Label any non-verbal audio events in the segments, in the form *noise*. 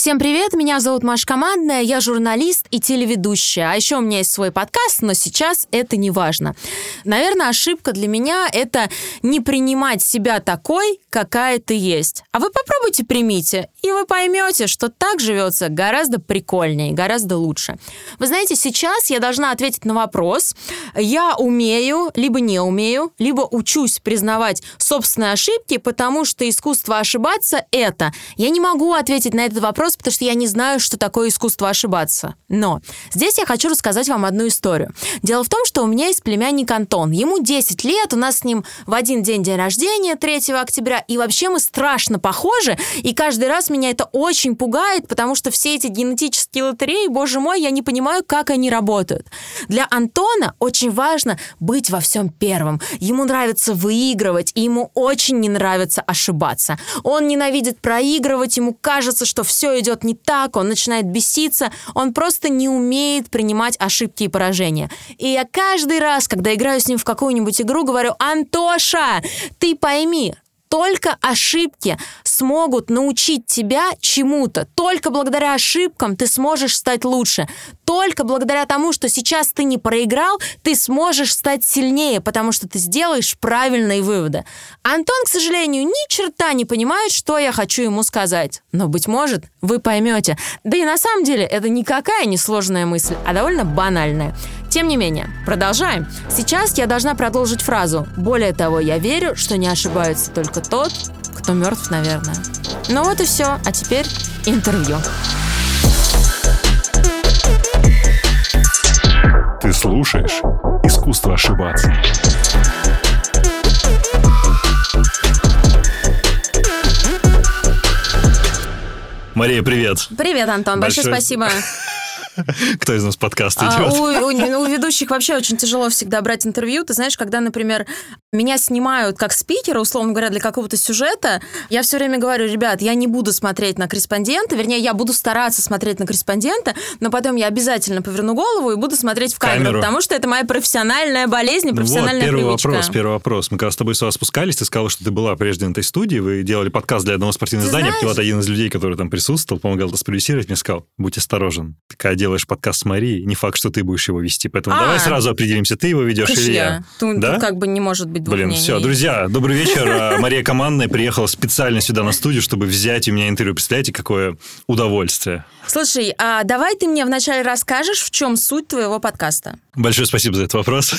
Всем привет, меня зовут Маша Командная, я журналист и телеведущая. А еще у меня есть свой подкаст, но сейчас это не важно. Наверное, ошибка для меня — это не принимать себя такой, какая ты есть. А вы попробуйте примите, и вы поймете, что так живется гораздо прикольнее, гораздо лучше. Вы знаете, сейчас я должна ответить на вопрос. Я умею, либо не умею, либо учусь признавать собственные ошибки, потому что искусство ошибаться — это. Я не могу ответить на этот вопрос, потому что я не знаю, что такое искусство ошибаться. Но здесь я хочу рассказать вам одну историю. Дело в том, что у меня есть племянник Антон. Ему 10 лет, у нас с ним в один день день рождения, 3 октября, и вообще мы страшно похожи, и каждый раз меня это очень пугает, потому что все эти генетические лотереи, боже мой, я не понимаю, как они работают. Для Антона очень важно быть во всем первым. Ему нравится выигрывать, и ему очень не нравится ошибаться. Он ненавидит проигрывать, ему кажется, что все идет не так, он начинает беситься, он просто не умеет принимать ошибки и поражения. И я каждый раз, когда играю с ним в какую-нибудь игру, говорю, Антоша, ты пойми, только ошибки смогут научить тебя чему-то. Только благодаря ошибкам ты сможешь стать лучше. Только благодаря тому, что сейчас ты не проиграл, ты сможешь стать сильнее, потому что ты сделаешь правильные выводы. Антон, к сожалению, ни черта не понимает, что я хочу ему сказать. Но, быть может, вы поймете. Да и на самом деле это никакая не сложная мысль, а довольно банальная. Тем не менее, продолжаем. Сейчас я должна продолжить фразу. Более того, я верю, что не ошибается только тот, кто мертв, наверное. Ну вот и все. А теперь интервью. Ты слушаешь «Искусство ошибаться». Мария, привет. Привет, Антон. Большое, Большое спасибо. *laughs* Кто из нас подкаст идет? А, у, у, у ведущих вообще очень тяжело всегда брать интервью. Ты знаешь, когда, например, меня снимают как спикера, условно говоря, для какого-то сюжета, я все время говорю, ребят, я не буду смотреть на корреспондента, вернее, я буду стараться смотреть на корреспондента, но потом я обязательно поверну голову и буду смотреть в камеру, камеру. потому что это моя профессиональная болезнь профессиональная вот, первый привычка. вопрос, первый вопрос. Мы когда с тобой сюда спускались, ты сказала, что ты была прежде на этой студии, вы делали подкаст для одного спортивного ты издания, знаешь? вот один из людей, который там присутствовал, помогал это спродюсировать, мне сказал, будь осторожен. Такая делаешь подкаст с Марией, не факт, что ты будешь его вести. Поэтому а, давай сразу определимся, ты его ведешь или я. Тут, да? тут как бы не может быть двух Блин, мнений. все, друзья, добрый вечер. А, Мария Командная приехала специально сюда на студию, чтобы взять у меня интервью. Представляете, какое удовольствие. Слушай, а давай ты мне вначале расскажешь, в чем суть твоего подкаста. Большое спасибо за этот вопрос.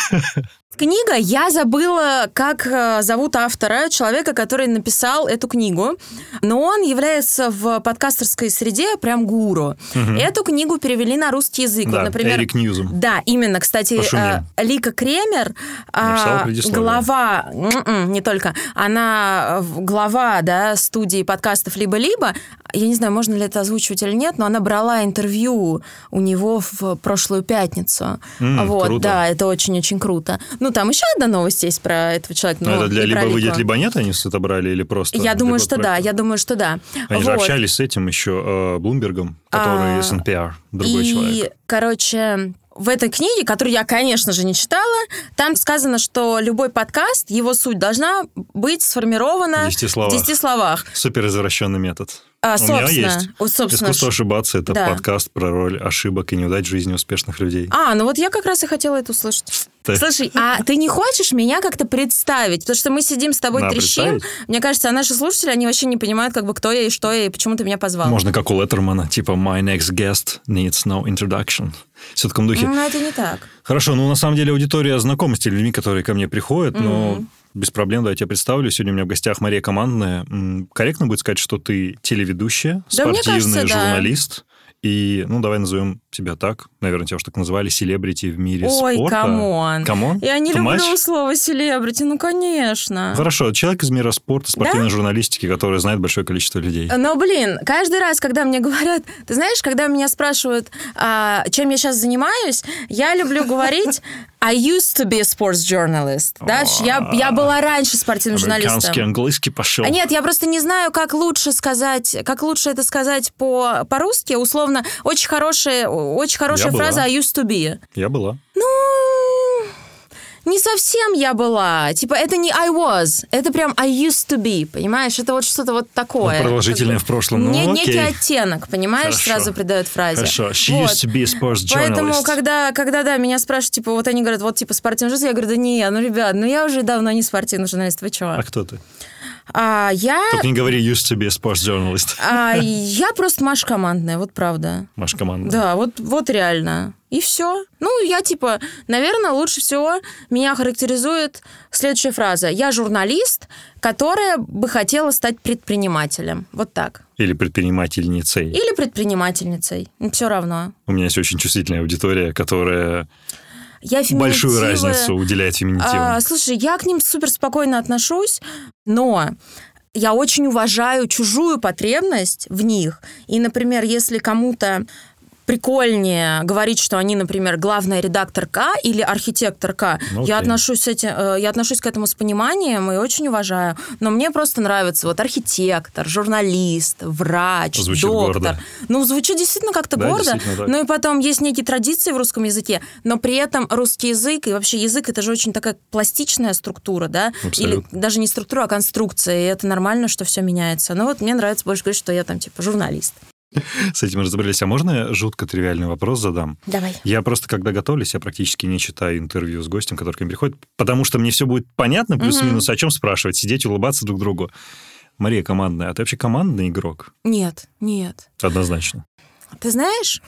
Книга, я забыла, как э, зовут автора, человека, который написал эту книгу, но он является в подкастерской среде прям гуру. Угу. Эту книгу перевели на русский язык. Да, вот, например, Эрик Ньюзом. Да, именно. Кстати, э, Лика Кремер, э, глава, м-м, не только, она э, глава да, студии подкастов «Либо-либо», я не знаю, можно ли это озвучивать или нет, но она брала интервью у него в прошлую пятницу. Mm, вот, круто. да, это очень-очень круто. Ну, там еще одна новость есть про этого человека. Но это для либо выйдет, либо нет, они это брали или просто? Я думаю, что проекта? да, я думаю, что да. Они вот. же общались с этим еще э, Блумбергом, который а, из NPR, другой и, человек. короче, в этой книге, которую я, конечно же, не читала, там сказано, что любой подкаст, его суть должна быть сформирована в 10 словах. В 10 словах. Супер извращенный метод. А, У меня есть. Собственно, Искусство ошибаться это да. подкаст про роль ошибок и неудач в жизни успешных людей. А, ну вот я как раз и хотела это услышать. Ты... Слушай, а ты не хочешь меня как-то представить? Потому что мы сидим с тобой, Надо трещим. Мне кажется, а наши слушатели, они вообще не понимают, как бы кто я и что я, и почему ты меня позвал. Можно как у Леттермана, типа «My next guest needs no introduction». Все в таком духе. Ну, это не так. Хорошо, ну, на самом деле, аудитория знакома с теми людьми, которые ко мне приходят, mm-hmm. но без проблем, давайте я представлю. Сегодня у меня в гостях Мария Командная. Корректно будет сказать, что ты телеведущая, да, спортивный кажется, журналист. Да. И, ну, давай назовем тебя так. Наверное, тебя уж так назвали, селебрити в мире Ой, спорта. Ой, come on. Come on? Я не Too люблю much? слово селебрити, ну, конечно. Хорошо, человек из мира спорта, спортивной да? журналистики, который знает большое количество людей. Но, блин, каждый раз, когда мне говорят... Ты знаешь, когда меня спрашивают, а, чем я сейчас занимаюсь, я люблю говорить *laughs* I used to be a sports journalist. Да? Я, я была раньше спортивным журналистом. Американский английский пошел. А нет, я просто не знаю, как лучше сказать, как лучше это сказать по, по-русски. Условно, очень хорошая, очень хорошая я фраза была. I used to be. Я была. Ну, не совсем я была. Типа, это не I was, это прям I used to be, понимаешь? Это вот что-то вот такое. Ну, продолжительное как бы, в прошлом, ну, не, Некий оттенок, понимаешь, Хорошо. сразу придает фразе. Хорошо. She вот. used to be a sports journalist. Поэтому, когда, когда, да, меня спрашивают, типа, вот они говорят, вот, типа, спортивный журналист, я говорю, да не, ну, ребят, ну, я уже давно не спортивный журналист, вы чего? А кто ты? А, я... Только не говори used to be a sports journalist. А, я просто Маша командная, вот правда. Маша командная. Да, вот, вот реально. И все. Ну, я типа, наверное, лучше всего меня характеризует следующая фраза. Я журналист, которая бы хотела стать предпринимателем. Вот так. Или предпринимательницей. Или предпринимательницей. Все равно. У меня есть очень чувствительная аудитория, которая я большую разницу уделяет феминитивам. А, слушай, я к ним супер спокойно отношусь, но я очень уважаю чужую потребность в них. И, например, если кому-то прикольнее говорить, что они, например, главная редакторка или архитекторка. Ну, я, отношусь с этим, э, я отношусь к этому с пониманием и очень уважаю. Но мне просто нравится вот архитектор, журналист, врач, звучит доктор. Гордо. Ну, звучит действительно как-то да, гордо. Ну и потом есть некие традиции в русском языке, но при этом русский язык и вообще язык это же очень такая пластичная структура, да? Абсолютно. Или даже не структура, а конструкция. И это нормально, что все меняется. Ну вот мне нравится больше говорить, что я там типа журналист. С этим разобрались. А можно я жутко тривиальный вопрос задам? Давай. Я просто, когда готовлюсь, я практически не читаю интервью с гостем, который ко мне приходит, потому что мне все будет понятно, плюс-минус, о чем спрашивать, сидеть, улыбаться друг другу. Мария командная. А ты вообще командный игрок? Нет, нет. Однозначно. Ты знаешь,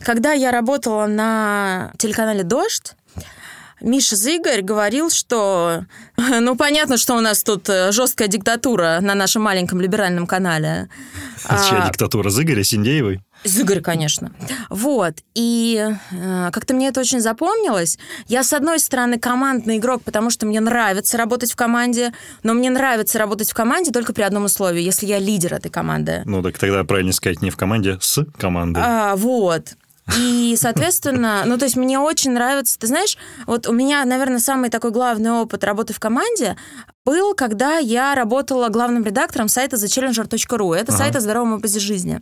когда я работала на телеканале «Дождь», Миша Зыгорь говорил, что *laughs* ну понятно, что у нас тут э, жесткая диктатура на нашем маленьком либеральном канале. А чья а, диктатура? Зыгоря Синдеевой? Зыгорь, конечно. Вот. И э, как-то мне это очень запомнилось. Я, с одной стороны, командный игрок, потому что мне нравится работать в команде, но мне нравится работать в команде только при одном условии, если я лидер этой команды. Ну, так тогда правильно сказать не в команде, с командой. А, вот. И, соответственно, ну, то есть мне очень нравится, ты знаешь, вот у меня, наверное, самый такой главный опыт работы в команде был, когда я работала главным редактором сайта thechallenger.ru. Это ага. сайт о здоровом образе жизни.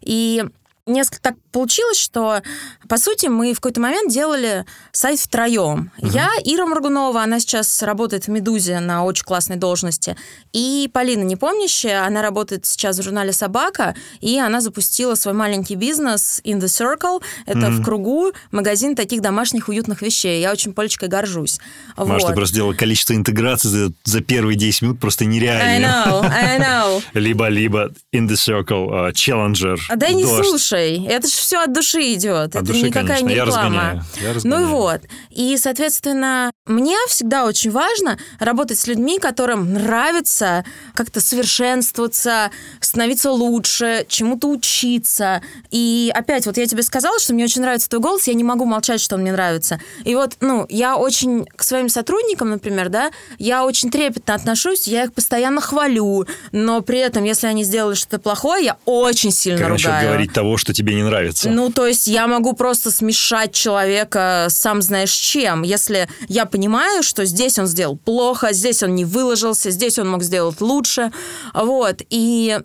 И несколько так получилось, что, по сути, мы в какой-то момент делали сайт втроем. Угу. Я, Ира Моргунова, она сейчас работает в «Медузе» на очень классной должности, и Полина Непомнящая, она работает сейчас в журнале «Собака», и она запустила свой маленький бизнес «In the Circle». Это угу. в кругу магазин таких домашних уютных вещей. Я очень Полечкой горжусь. Маша, вот. ты просто сделала количество интеграций за, за первые 10 минут просто нереально. I know, I know. *laughs* Либо-либо «In the Circle», uh, «Challenger», Да не слушай, это же все от души идет. От это души, никакая конечно. не реклама. Я Я ну и вот. И, соответственно, мне всегда очень важно работать с людьми, которым нравится как-то совершенствоваться, становиться лучше, чему-то учиться. И опять, вот я тебе сказала, что мне очень нравится твой голос, я не могу молчать, что он мне нравится. И вот, ну, я очень к своим сотрудникам, например, да, я очень трепетно отношусь, я их постоянно хвалю, но при этом, если они сделали что-то плохое, я очень сильно как ругаю. Говорить того, что тебе не нравится? Ну, то есть я могу просто смешать человека сам знаешь чем. Если я понимаю, что здесь он сделал плохо, здесь он не выложился, здесь он мог сделать лучше, вот, и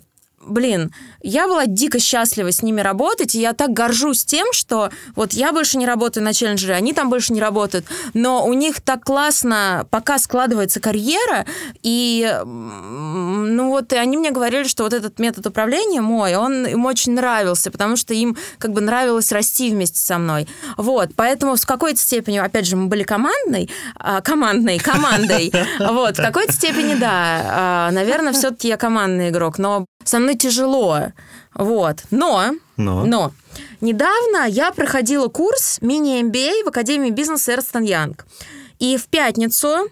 блин, я была дико счастлива с ними работать, и я так горжусь тем, что вот я больше не работаю на челленджере, они там больше не работают, но у них так классно пока складывается карьера, и ну вот и они мне говорили, что вот этот метод управления мой, он им очень нравился, потому что им как бы нравилось расти вместе со мной. Вот, поэтому в какой-то степени, опять же, мы были командной, а, командной, командой, *laughs* вот, в какой-то степени, да, а, наверное, все-таки я командный игрок, но со мной тяжело. Вот. Но, но, но недавно я проходила курс мини-MBA в Академии бизнеса Ernst Young. И в пятницу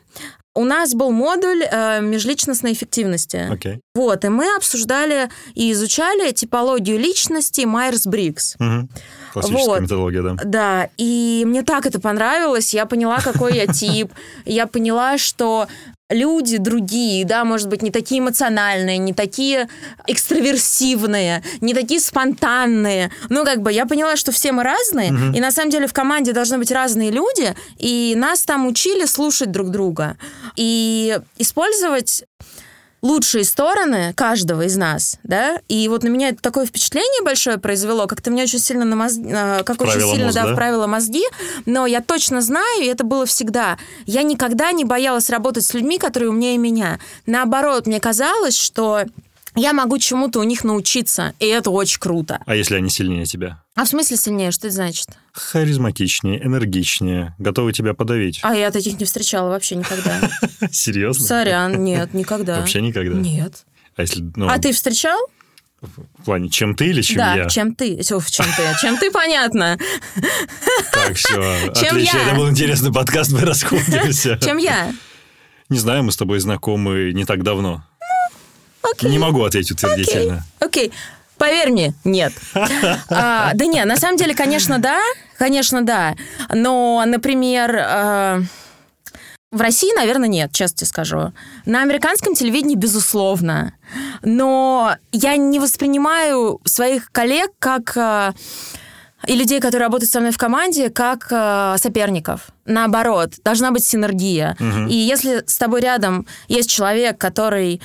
у нас был модуль э, межличностной эффективности. Okay. Вот, и мы обсуждали и изучали типологию личности Майерс-Брикс. Угу. Классическая вот. методология, да. Да, и мне так это понравилось. Я поняла, какой я *laughs* тип. Я поняла, что люди другие, да, может быть, не такие эмоциональные, не такие экстраверсивные, не такие спонтанные. Ну, как бы я поняла, что все мы разные, угу. и на самом деле в команде должны быть разные люди, и нас там учили слушать друг друга и использовать лучшие стороны каждого из нас, да, и вот на меня это такое впечатление большое произвело, как-то мне очень сильно на мозг... как вправило очень сильно, мозг, да, да, вправило мозги, но я точно знаю, и это было всегда, я никогда не боялась работать с людьми, которые умнее меня. Наоборот, мне казалось, что я могу чему-то у них научиться, и это очень круто. А если они сильнее тебя? А в смысле сильнее? Что это значит? Харизматичнее, энергичнее, готовы тебя подавить. А я таких не встречала вообще никогда. *laughs* Серьезно? Сорян, нет, никогда. Вообще никогда? Нет. А, если, ну, а ты встречал? В плане, чем ты или чем да, я? чем ты. Все, в чем ты. Чем ты, понятно. Так, все. *laughs* Чем Отлично. Я? Это был интересный подкаст, мы *laughs* расходимся. Чем я? Не знаю, мы с тобой знакомы не так давно. Окей. Не могу ответить утвердительно. Окей. Поверь мне, нет. *laughs* а, да нет, на самом деле, конечно, да. Конечно, да. Но, например, э, в России, наверное, нет, честно тебе скажу. На американском телевидении, безусловно. Но я не воспринимаю своих коллег как... Э, и людей, которые работают со мной в команде, как э, соперников. Наоборот, должна быть синергия. Угу. И если с тобой рядом есть человек, который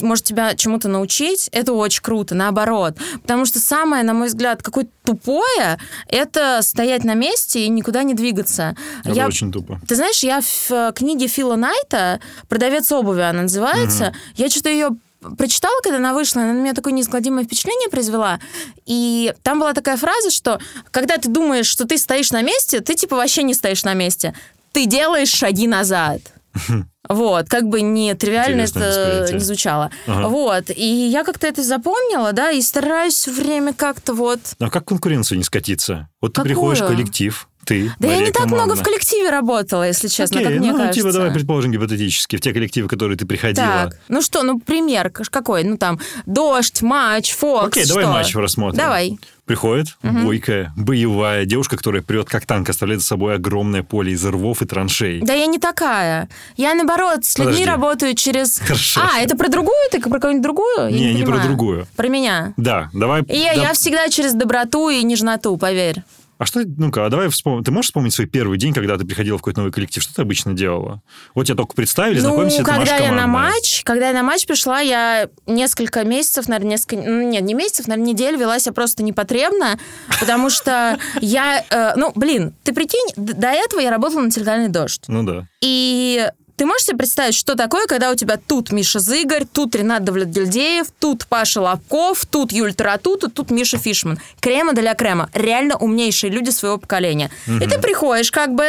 может тебя чему-то научить, это очень круто, наоборот. Потому что самое, на мой взгляд, какое-то тупое, это стоять на месте и никуда не двигаться. Это я, очень тупо. Ты знаешь, я в э, книге Фила Найта «Продавец обуви» она называется, угу. я что-то ее прочитала, когда она вышла, она на меня такое неизгладимое впечатление произвела. И там была такая фраза, что когда ты думаешь, что ты стоишь на месте, ты типа вообще не стоишь на месте. Ты делаешь шаги назад. *laughs* Вот, как бы не тривиально это не звучало. Ага. Вот, и я как-то это запомнила, да, и стараюсь все время как-то вот... А как конкуренцию не скатиться? Вот ты Какую? приходишь в коллектив, ты, Да Мария я не так много в коллективе работала, если честно, Окей, как мне ну, кажется. типа, давай предположим гипотетически, в те коллективы, в которые ты приходила. Так, ну что, ну пример какой? Ну там, дождь, матч, фокс, Окей, что? давай матч рассмотрим. Давай. Приходит угу. бойкая, боевая девушка, которая прет как танк, оставляет за собой огромное поле из рвов и траншей. Да я не такая. Я, наоборот, с людьми Подожди. работаю через... *laughs* Хорошо. А, это про другую? Ты про какую-нибудь другую? Я не, не, не про другую. Про меня? Да, давай... И я, да... я всегда через доброту и нежноту, поверь. А что, ну-ка, а давай вспомним. Ты можешь вспомнить свой первый день, когда ты приходила в какой-то новый коллектив? Что ты обычно делала? Вот тебя только представили, ну, знакомимся, когда я на матч, когда я на матч пришла, я несколько месяцев, наверное, несколько... Ну, нет, не месяцев, наверное, недель вела себя просто непотребно, потому что я... Э, ну, блин, ты прикинь, до этого я работала на телеканале «Дождь». Ну да. И ты можешь себе представить, что такое, когда у тебя тут Миша Зыгорь, тут Ренат Давлетгильдеев, тут Паша Лобков, тут Юль Таратута, тут Миша Фишман. Крема для крема. Реально умнейшие люди своего поколения. Угу. И ты приходишь как бы,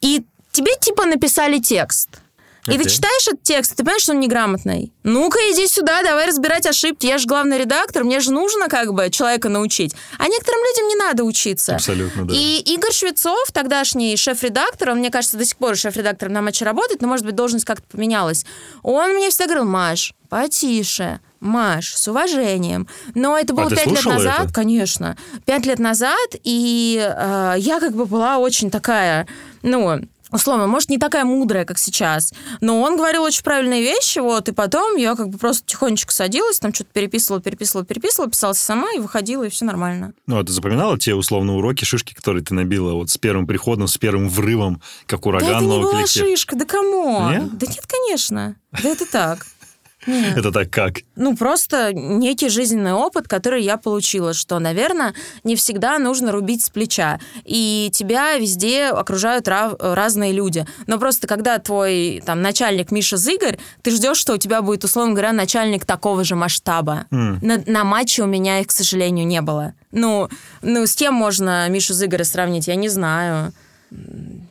и тебе типа написали текст. И ты читаешь этот текст, ты понимаешь, что он неграмотный. Ну-ка, иди сюда, давай разбирать ошибки. Я же главный редактор, мне же нужно как бы человека научить. А некоторым людям не надо учиться. Абсолютно, да. И Игорь Швецов, тогдашний шеф-редактор, он, мне кажется, до сих пор шеф-редактором на матче работает, но, может быть, должность как-то поменялась. Он мне всегда говорил, Маш, потише, Маш, с уважением. Но это было а пять лет назад, это? конечно. Пять лет назад, и э, я как бы была очень такая, ну, условно, может, не такая мудрая, как сейчас, но он говорил очень правильные вещи, вот, и потом я как бы просто тихонечко садилась, там что-то переписывала, переписывала, переписывала, писалась сама и выходила, и все нормально. Ну, а ты запоминала те, условно, уроки, шишки, которые ты набила вот с первым приходом, с первым врывом, как ураган да это не была коллектив? шишка, да кому? Да нет, конечно. Да это так. Нет. Это так как? Ну, просто некий жизненный опыт, который я получила, что, наверное, не всегда нужно рубить с плеча. И тебя везде окружают рав- разные люди. Но просто когда твой там начальник Миша Зыгорь, ты ждешь, что у тебя будет, условно говоря, начальник такого же масштаба. Mm. На, на матче у меня их, к сожалению, не было. Ну, ну, с кем можно Мишу Зыгоря сравнить, я не знаю.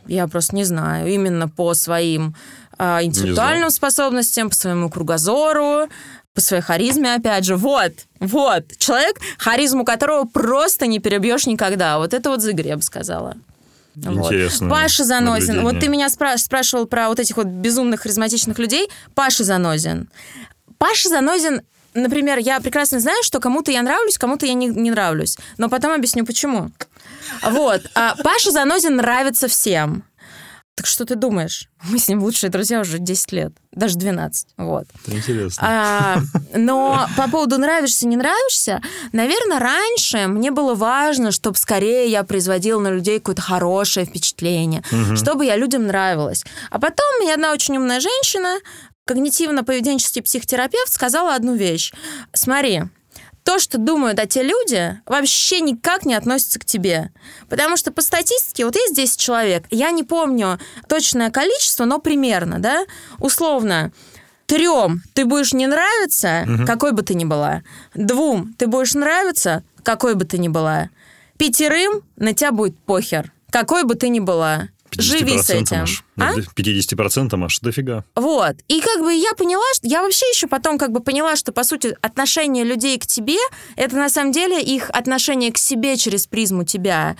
Я просто не знаю. Именно по своим интеллектуальным способностям, по своему кругозору, по своей харизме, опять же. Вот, вот. Человек, харизму которого просто не перебьешь никогда. Вот это вот Зыгорь, я бы сказала. Интересно. Вот. Паша Занозин. Вот ты меня спраш- спрашивал про вот этих вот безумных харизматичных людей. Паша Занозин. Паша Занозин например, я прекрасно знаю, что кому-то я нравлюсь, кому-то я не, не нравлюсь. Но потом объясню, почему. Вот. А Паша Занозин нравится всем. Так что ты думаешь? *laughs* Мы с ним лучшие друзья уже 10 лет, даже 12. Вот. Это интересно. А, но по поводу нравишься, не нравишься, наверное, раньше мне было важно, чтобы скорее я производила на людей какое-то хорошее впечатление, угу. чтобы я людям нравилась. А потом мне одна очень умная женщина когнитивно-поведенческий психотерапевт сказала одну вещь. Смотри, то, что думают о те люди, вообще никак не относится к тебе. Потому что по статистике, вот есть 10 человек, я не помню точное количество, но примерно, да, условно, трем ты будешь не нравиться, угу. какой бы ты ни была. Двум ты будешь нравиться, какой бы ты ни была. Пятерым на тебя будет похер, какой бы ты ни была. Живи с этим. Аж, а? 50% аж дофига. Вот. И как бы я поняла, что я вообще еще потом как бы поняла, что по сути отношение людей к тебе, это на самом деле их отношение к себе через призму тебя.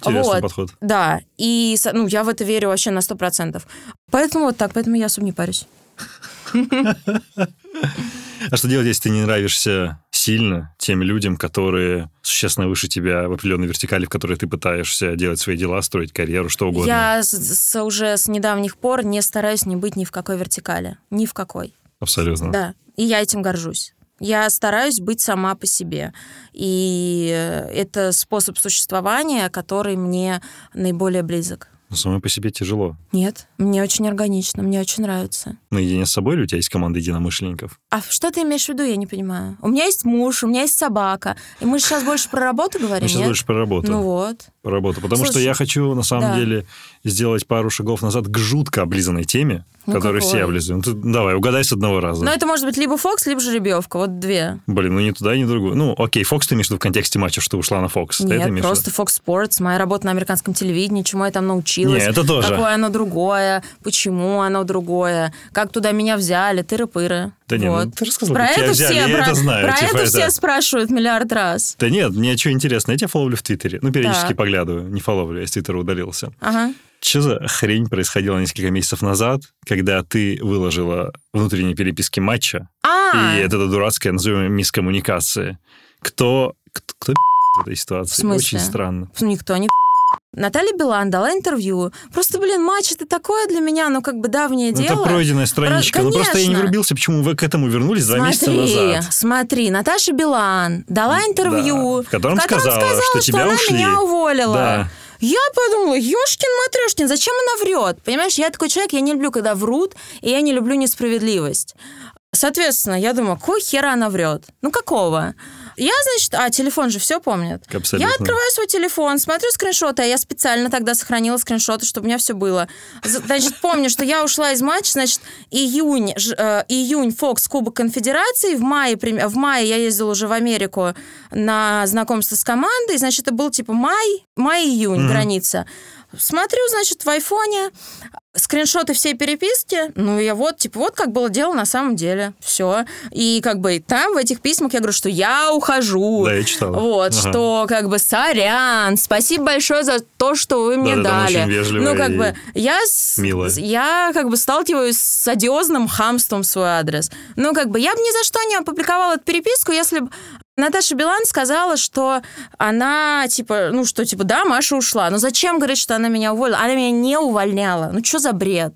Интересный вот. подход. Да. И ну, я в это верю вообще на 100%. Поэтому вот так, поэтому я особо не парюсь. *laughs* А что делать, если ты не нравишься сильно тем людям, которые существенно выше тебя в определенной вертикали, в которой ты пытаешься делать свои дела, строить карьеру, что угодно? Я с, с, уже с недавних пор не стараюсь не быть ни в какой вертикали. Ни в какой. Абсолютно. Да. И я этим горжусь. Я стараюсь быть сама по себе. И это способ существования, который мне наиболее близок. Но самой по себе тяжело. Нет, мне очень органично, мне очень нравится. Наедине с собой или у тебя есть команда единомышленников? А что ты имеешь в виду, я не понимаю. У меня есть муж, у меня есть собака. И мы сейчас больше про работу говорим, Мы сейчас нет? больше про работу. Ну вот. Про работу. Потому Слушай, что я хочу, на самом да. деле, сделать пару шагов назад к жутко облизанной теме, ну, который какой? все облизывают. Ну, ты, давай, угадай с одного раза. Ну, это может быть либо Фокс, либо жеребьевка. Вот две. Блин, ну ни туда, ни другую. Ну, окей, Фокс ты имеешь в виду в контексте матча, что ушла на Фокс. Нет, это просто Fox Sports, моя работа на американском телевидении, чему я там научилась. Нет, это тоже. Какое оно другое, почему оно другое, как туда меня взяли, тыры-пыры. Да нет, ну, вот. ну, ты рассказал, про это взяли, все, я про, это знаю. Про типа это, это все спрашивают миллиард раз. Да нет, мне что интересно, я тебя фоловлю в Твиттере. Ну, периодически так. поглядываю, не фоловлю, я из Твиттера удалился. Ага. Что за хрень происходила несколько месяцев назад, когда ты выложила внутренние переписки матча, а и это дурацкая, назовем, мискоммуникация. Кто, кто, кто в этой ситуации? В смысле? Очень странно. Никто не Наталья Билан дала интервью. Просто, блин, матч это такое для меня, ну, как бы давнее ну, дело. Это пройденная страничка. Про... Ну, просто я не врубился, почему вы к этому вернулись два смотри, месяца назад. Смотри, Наташа Билан дала интервью, да, в котором, в котором сказала, сказала, что, что тебя она ушли. меня уволила. Да. Я подумала, ёшкин матрешкин, зачем она врет? Понимаешь, я такой человек, я не люблю, когда врут, и я не люблю несправедливость. Соответственно, я думаю, какой хера она врет? Ну, какого? Я, значит, а телефон же все помнит. Абсолютно. Я открываю свой телефон, смотрю скриншоты, а я специально тогда сохранила скриншоты, чтобы у меня все было. Значит, помню, что я ушла из матча, значит, июнь, э, июнь Фокс Кубок Конфедерации, в мае, в мае я ездила уже в Америку на знакомство с командой, значит, это был типа май, май-июнь mm-hmm. граница. Смотрю, значит, в айфоне скриншоты всей переписки, ну я вот, типа, вот как было дело на самом деле. Все. И как бы там в этих письмах я говорю, что я ухожу. Да, я читала. Вот, ага. что как бы сорян, спасибо большое за то, что вы мне да, дали. ну, как бы я, я как бы сталкиваюсь с одиозным хамством в свой адрес. Ну, как бы я бы ни за что не опубликовала эту переписку, если бы Наташа Билан сказала, что она, типа, ну, что, типа, да, Маша ушла. Но зачем говорить, что она меня уволила? Она меня не увольняла. Ну, что за бред?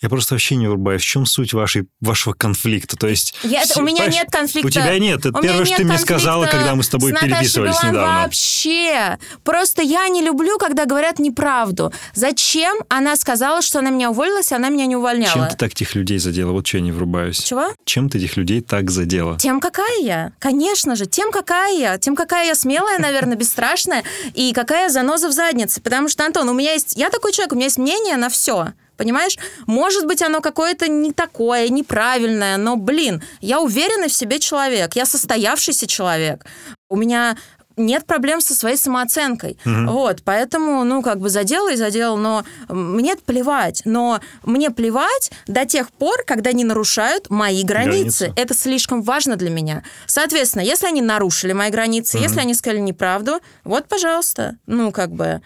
Я просто вообще не врубаюсь. В чем суть вашей, вашего конфликта? То есть... Я, у меня нет конфликта. У тебя нет. Это первое, что ты мне сказала, когда мы с тобой с переписывались Билан недавно. вообще. Просто я не люблю, когда говорят неправду. Зачем она сказала, что она меня уволилась, а она меня не увольняла? Чем ты так этих людей задела? Вот что я не врубаюсь. Чего? Чем ты этих людей так задела? Тем, какая я. Конечно же. Тем, какая я. Тем, какая я смелая, наверное, бесстрашная. И какая заноза в заднице. Потому что, Антон, у меня есть... Я такой человек, у меня есть мнение на все. Понимаешь? Может быть, оно какое-то не такое, неправильное, но, блин, я уверенный в себе человек, я состоявшийся человек. У меня нет проблем со своей самооценкой. Угу. Вот, поэтому, ну, как бы задел и задел, но мне плевать. Но мне плевать до тех пор, когда они нарушают мои границы. границы. Это слишком важно для меня. Соответственно, если они нарушили мои границы, угу. если они сказали неправду, вот, пожалуйста, ну, как бы,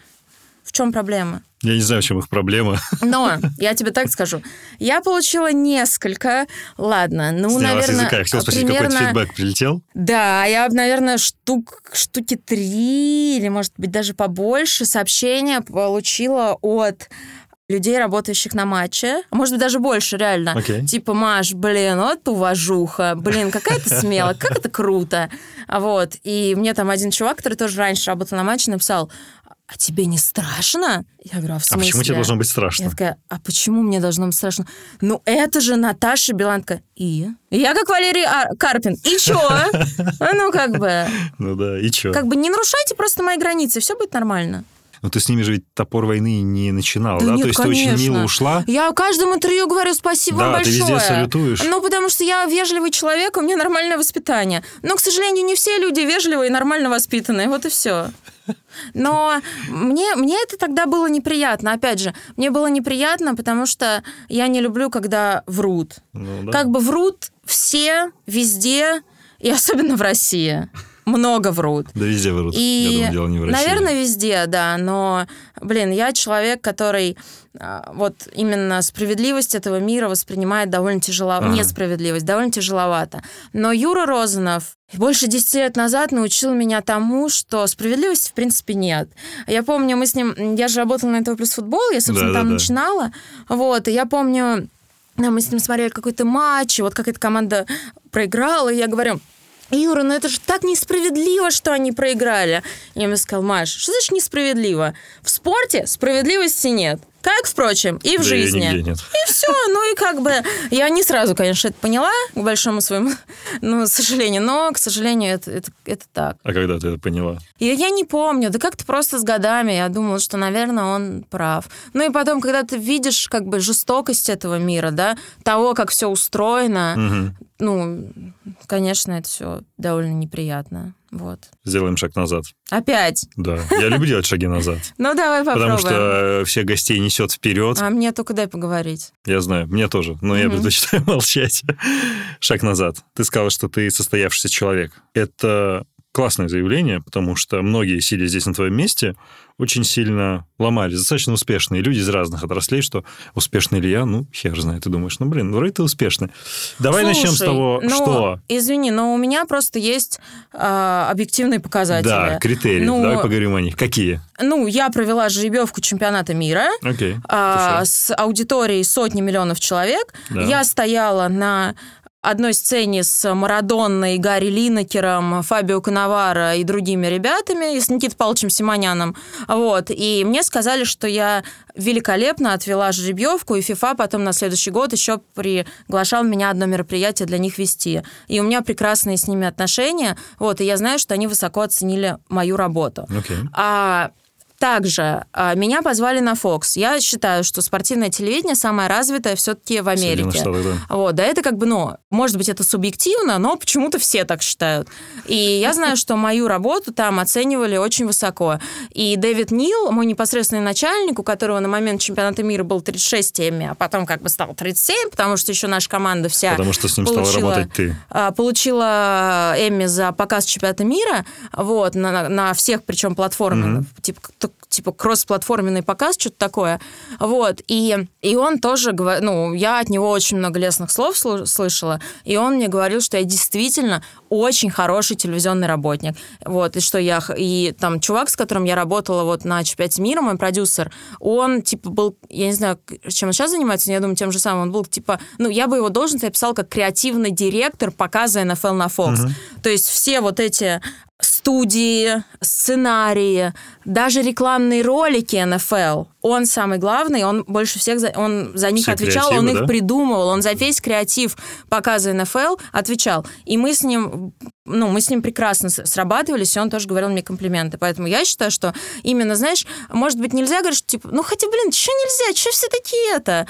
в чем проблема? Я не знаю, в чем их проблема. Но, я тебе так скажу, я получила несколько, ладно, ну, Сняла наверное... С языка. Я хотел спросить, примерно... какой фидбэк прилетел? Да, я, наверное, штук, штуки три или, может быть, даже побольше сообщения получила от людей, работающих на матче. А может быть, даже больше, реально. Okay. Типа, Маш, блин, вот уважуха. Блин, какая ты смелая, как это круто. Вот. И мне там один чувак, который тоже раньше работал на матче, написал, а тебе не страшно? Я говорю, а в смысле? А почему тебе должно быть страшно? Я такая, а почему мне должно быть страшно? Ну, это же Наташа Беланка. И? Я как Валерий Ар- Карпин. И чё? *laughs* Ну, как бы... Ну да, и чё? Как бы не нарушайте просто мои границы, все будет нормально. Но ты с ними же ведь топор войны не начинал, да? да? Нет, То есть конечно. ты очень мило ушла. Я каждому интервью говорю спасибо да, большое. ты везде салютуешь. Ну, потому что я вежливый человек, у меня нормальное воспитание. Но, к сожалению, не все люди вежливые и нормально воспитанные. Вот и все. Но мне, мне это тогда было неприятно. Опять же, мне было неприятно, потому что я не люблю, когда врут. Ну, да. Как бы врут все, везде, и особенно в России много врут. Да везде врут. И, я думаю, дело не в России. Наверное, везде, да. Но, блин, я человек, который а, вот именно справедливость этого мира воспринимает довольно тяжело, ага. несправедливость довольно тяжеловато. Но Юра Розанов больше 10 лет назад научил меня тому, что справедливости в принципе нет. Я помню, мы с ним, я же работала на НТВ плюс футбол, я, собственно, да, там да, начинала, вот, и я помню, мы с ним смотрели какой-то матч, и вот как эта команда проиграла, и я говорю, Юра, ну это же так несправедливо, что они проиграли. Я ему сказал, Маш, что значит несправедливо? В спорте справедливости нет. Как, впрочем, и в да жизни. И, нет. и все. Ну и как бы я не сразу, конечно, это поняла, к большому своему ну, сожалению, но, к сожалению, это, это, это так. А когда ты это поняла? И я не помню. Да как-то просто с годами я думала, что, наверное, он прав. Ну и потом, когда ты видишь как бы жестокость этого мира, да, того, как все устроено, угу. ну, конечно, это все довольно неприятно. Вот. Сделаем шаг назад. Опять? Да. Я люблю делать шаги назад. *laughs* Ну, давай попробуем. Потому что всех гостей несет вперед. А мне только дай поговорить. Я знаю, мне тоже, но я предпочитаю *laughs* молчать. Шаг назад. Ты сказала, что ты состоявшийся человек. Это классное заявление, потому что многие, сидя здесь на твоем месте, очень сильно ломались. Достаточно успешные люди из разных отраслей, что успешный ли я? Ну, хер знает. Ты думаешь, ну, блин, вроде ты успешный. Давай Слушай, начнем с того, ну, что... Извини, но у меня просто есть э, объективные показатели. Да, критерии. Ну, Давай поговорим о них. Какие? Ну, я провела жеребьевку чемпионата мира okay, э, с аудиторией сотни миллионов человек. Да. Я стояла на одной сцене с Марадонной, Гарри Линнекером, Фабио Коновара и другими ребятами, и с Никитой Павловичем Симоняном. Вот. И мне сказали, что я великолепно отвела жеребьевку, и ФИФА потом на следующий год еще приглашал меня одно мероприятие для них вести. И у меня прекрасные с ними отношения, вот, и я знаю, что они высоко оценили мою работу. Okay. А также а, меня позвали на Fox. Я считаю, что спортивное телевидение самое развитое все-таки в Америке. Штатах, да. Вот, да, это как бы, ну, может быть, это субъективно, но почему-то все так считают. И я знаю, что мою работу там оценивали очень высоко. И Дэвид Нил, мой непосредственный начальник, у которого на момент чемпионата мира был 36 Эмми, а потом как бы стал 37, потому что еще наша команда вся Потому что с ним получила, стала работать ты. А, получила Эмми за показ чемпионата мира, вот, на, на всех, причем платформах, mm-hmm. типа типа кросс-платформенный показ, что-то такое. Вот. И, и он тоже, ну, я от него очень много лестных слов слышала, и он мне говорил, что я действительно очень хороший телевизионный работник. Вот, и что я... И там чувак, с которым я работала вот на чемпионате мира, мой продюсер, он, типа, был... Я не знаю, чем он сейчас занимается, но я думаю, тем же самым. Он был, типа... Ну, я бы его должность описал как креативный директор показа НФЛ на Fox. Угу. То есть все вот эти студии, сценарии, даже рекламные ролики НФЛ. Он самый главный, он больше всех за, он за них Все отвечал, он их да? придумывал, он за весь креатив показа НФЛ отвечал. И мы с ним, ну, мы с ним прекрасно срабатывались, и он тоже говорил мне комплименты. Поэтому я считаю, что именно, знаешь, может быть, нельзя говорить, что, типа, ну, хотя, блин, что нельзя, что все такие это?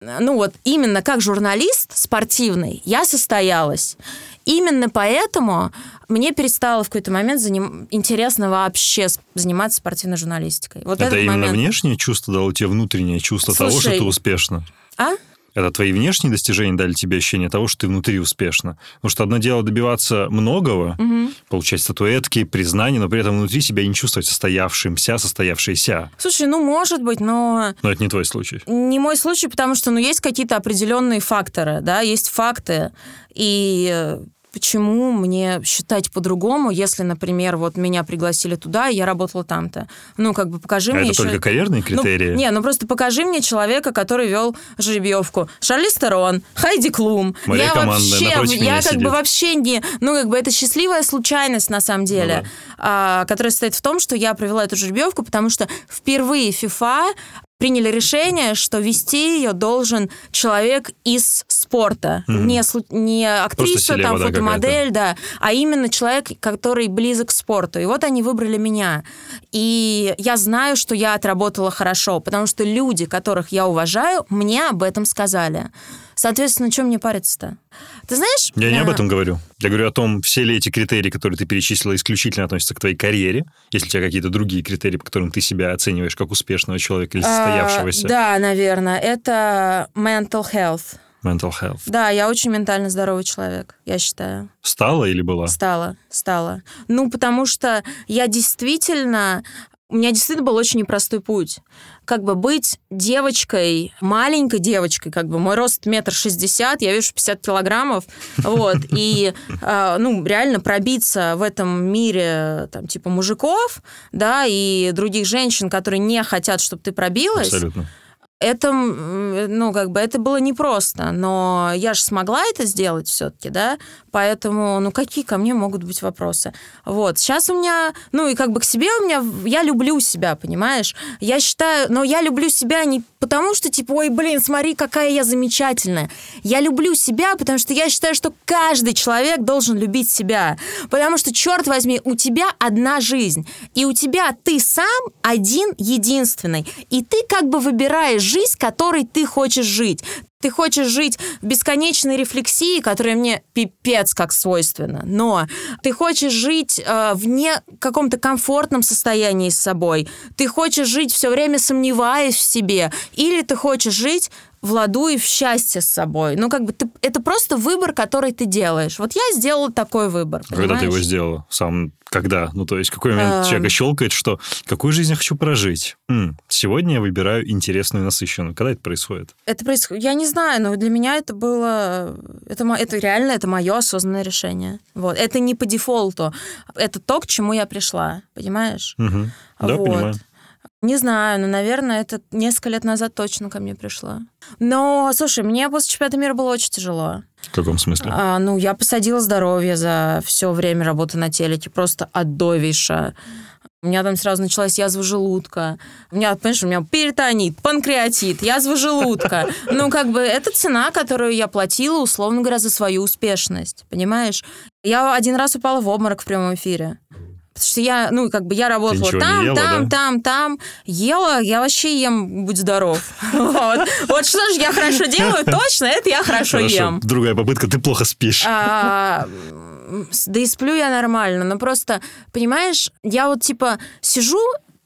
Ну, вот именно как журналист спортивный я состоялась. Именно поэтому мне перестало в какой-то момент заним... интересно вообще заниматься спортивной журналистикой. Вот это именно момент... внешнее чувство дало тебе внутреннее чувство Слушай, того, что ты успешна? А? Это твои внешние достижения дали тебе ощущение того, что ты внутри успешна. Потому что одно дело добиваться многого, угу. получать статуэтки, признания, но при этом внутри себя не чувствовать состоявшимся, состоявшейся. Слушай, ну, может быть, но... Но это не твой случай. Не мой случай, потому что, ну, есть какие-то определенные факторы, да, есть факты, и почему мне считать по-другому, если, например, вот меня пригласили туда, и я работала там-то. Ну, как бы покажи а мне это еще... только карьерные ну, критерии? Ну, не, ну просто покажи мне человека, который вел жеребьевку. Шарли Стерон, Хайди Клум. Мария я вообще, я как сидит. бы вообще не... Ну, как бы это счастливая случайность, на самом деле, ну, да. а, которая состоит в том, что я провела эту жеребьевку, потому что впервые FIFA приняли решение, что вести ее должен человек из спорта. Mm-hmm. Не, не актриса, там, фотомодель, да, а именно человек, который близок к спорту. И вот они выбрали меня. И я знаю, что я отработала хорошо, потому что люди, которых я уважаю, мне об этом сказали. Соответственно, чем мне париться-то? Ты знаешь... Я не об этом говорю. Я говорю о том, все ли эти критерии, которые ты перечислила, исключительно относятся к твоей карьере, если у тебя какие-то другие критерии, по которым ты себя оцениваешь как успешного человека или а, состоявшегося. А, да, наверное. Это mental health. Mental health. Да, я очень ментально здоровый человек, я считаю. Стала или была? Стала, стала. Ну, потому что я действительно у меня действительно был очень непростой путь. Как бы быть девочкой, маленькой девочкой, как бы мой рост метр шестьдесят, я вешу 50 килограммов, вот, *laughs* и, э, ну, реально пробиться в этом мире, там, типа, мужиков, да, и других женщин, которые не хотят, чтобы ты пробилась. Абсолютно это, ну, как бы, это было непросто, но я же смогла это сделать все-таки, да, поэтому, ну, какие ко мне могут быть вопросы? Вот, сейчас у меня, ну, и как бы к себе у меня, я люблю себя, понимаешь? Я считаю, но я люблю себя не потому, что, типа, ой, блин, смотри, какая я замечательная. Я люблю себя, потому что я считаю, что каждый человек должен любить себя, потому что, черт возьми, у тебя одна жизнь, и у тебя ты сам один единственный, и ты как бы выбираешь жизнь, которой ты хочешь жить. Ты хочешь жить в бесконечной рефлексии, которая мне пипец как свойственна, но ты хочешь жить э, в не каком-то комфортном состоянии с собой. Ты хочешь жить все время сомневаясь в себе, или ты хочешь жить в ладу и в счастье с собой. Ну, как бы ты, это просто выбор, который ты делаешь. Вот я сделала такой выбор. Когда понимаешь? ты его сделала? Сам когда? Ну, то есть, какой момент а... человека щелкает, что какую жизнь я хочу прожить? М-м, сегодня я выбираю интересную и насыщенную. Когда это происходит? Это происходит... Я не знаю, но для меня это было... Это, это реально, это мое осознанное решение. Вот. Это не по дефолту. Это то, к чему я пришла. Понимаешь? Угу. Да, вот. понимаю. Не знаю, но, наверное, это несколько лет назад точно ко мне пришло. Но, слушай, мне после чемпионата мира было очень тяжело. В каком смысле? А, ну, я посадила здоровье за все время работы на телеке, просто отдовейше. У меня там сразу началась язва желудка. У меня, понимаешь, у меня перитонит, панкреатит, язва желудка. *laughs* Ну, как бы, это цена, которую я платила, условно говоря, за свою успешность, понимаешь? Я один раз упала в обморок в прямом эфире. Потому что я, ну, как бы я работала там, ела, там, да? там, там. Ела, я вообще ем, будь здоров. *laughs* Вот. что же я хорошо делаю, точно, это я хорошо, хорошо. ем. Другая попытка, ты плохо спишь. А, да и сплю я нормально, но просто, понимаешь, я вот типа сижу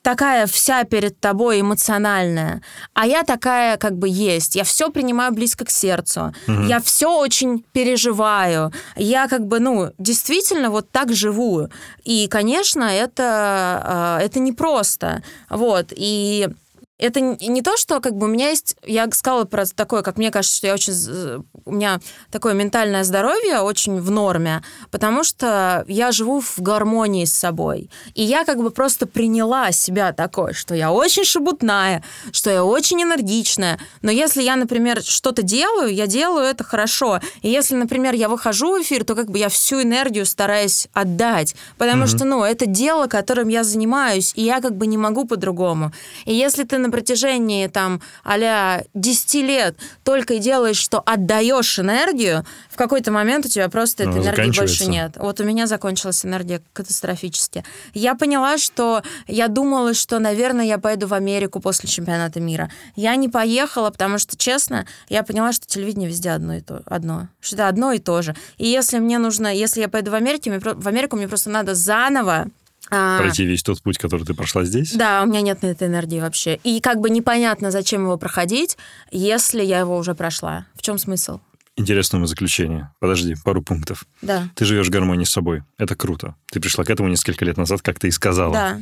такая вся перед тобой эмоциональная, а я такая как бы есть. Я все принимаю близко к сердцу. Угу. Я все очень переживаю. Я как бы, ну, действительно вот так живу. И, конечно, это, а, это непросто. Вот. И это не то, что как бы у меня есть... Я сказала про такое, как мне кажется, что я очень... У меня такое ментальное здоровье очень в норме, потому что я живу в гармонии с собой. И я как бы просто приняла себя такой, что я очень шебутная, что я очень энергичная. Но если я, например, что-то делаю, я делаю это хорошо. И если, например, я выхожу в эфир, то как бы я всю энергию стараюсь отдать. Потому mm-hmm. что, ну, это дело, которым я занимаюсь, и я как бы не могу по-другому. И если ты на протяжении там а 10 лет только и делаешь, что отдаешь энергию, в какой-то момент у тебя просто этой ну, энергии больше нет. Вот у меня закончилась энергия катастрофически. Я поняла, что я думала, что, наверное, я поеду в Америку после чемпионата мира. Я не поехала, потому что, честно, я поняла, что телевидение везде одно и то, одно. Что это одно и то же. И если мне нужно, если я поеду в Америку, мне, в Америку мне просто надо заново а, Пройти весь тот путь, который ты прошла здесь? Да, у меня нет на этой энергии вообще. И как бы непонятно, зачем его проходить, если я его уже прошла. В чем смысл? Интересное заключение. Подожди, пару пунктов. Да. Ты живешь в гармонии с собой. Это круто. Ты пришла к этому несколько лет назад, как ты и сказала. Да.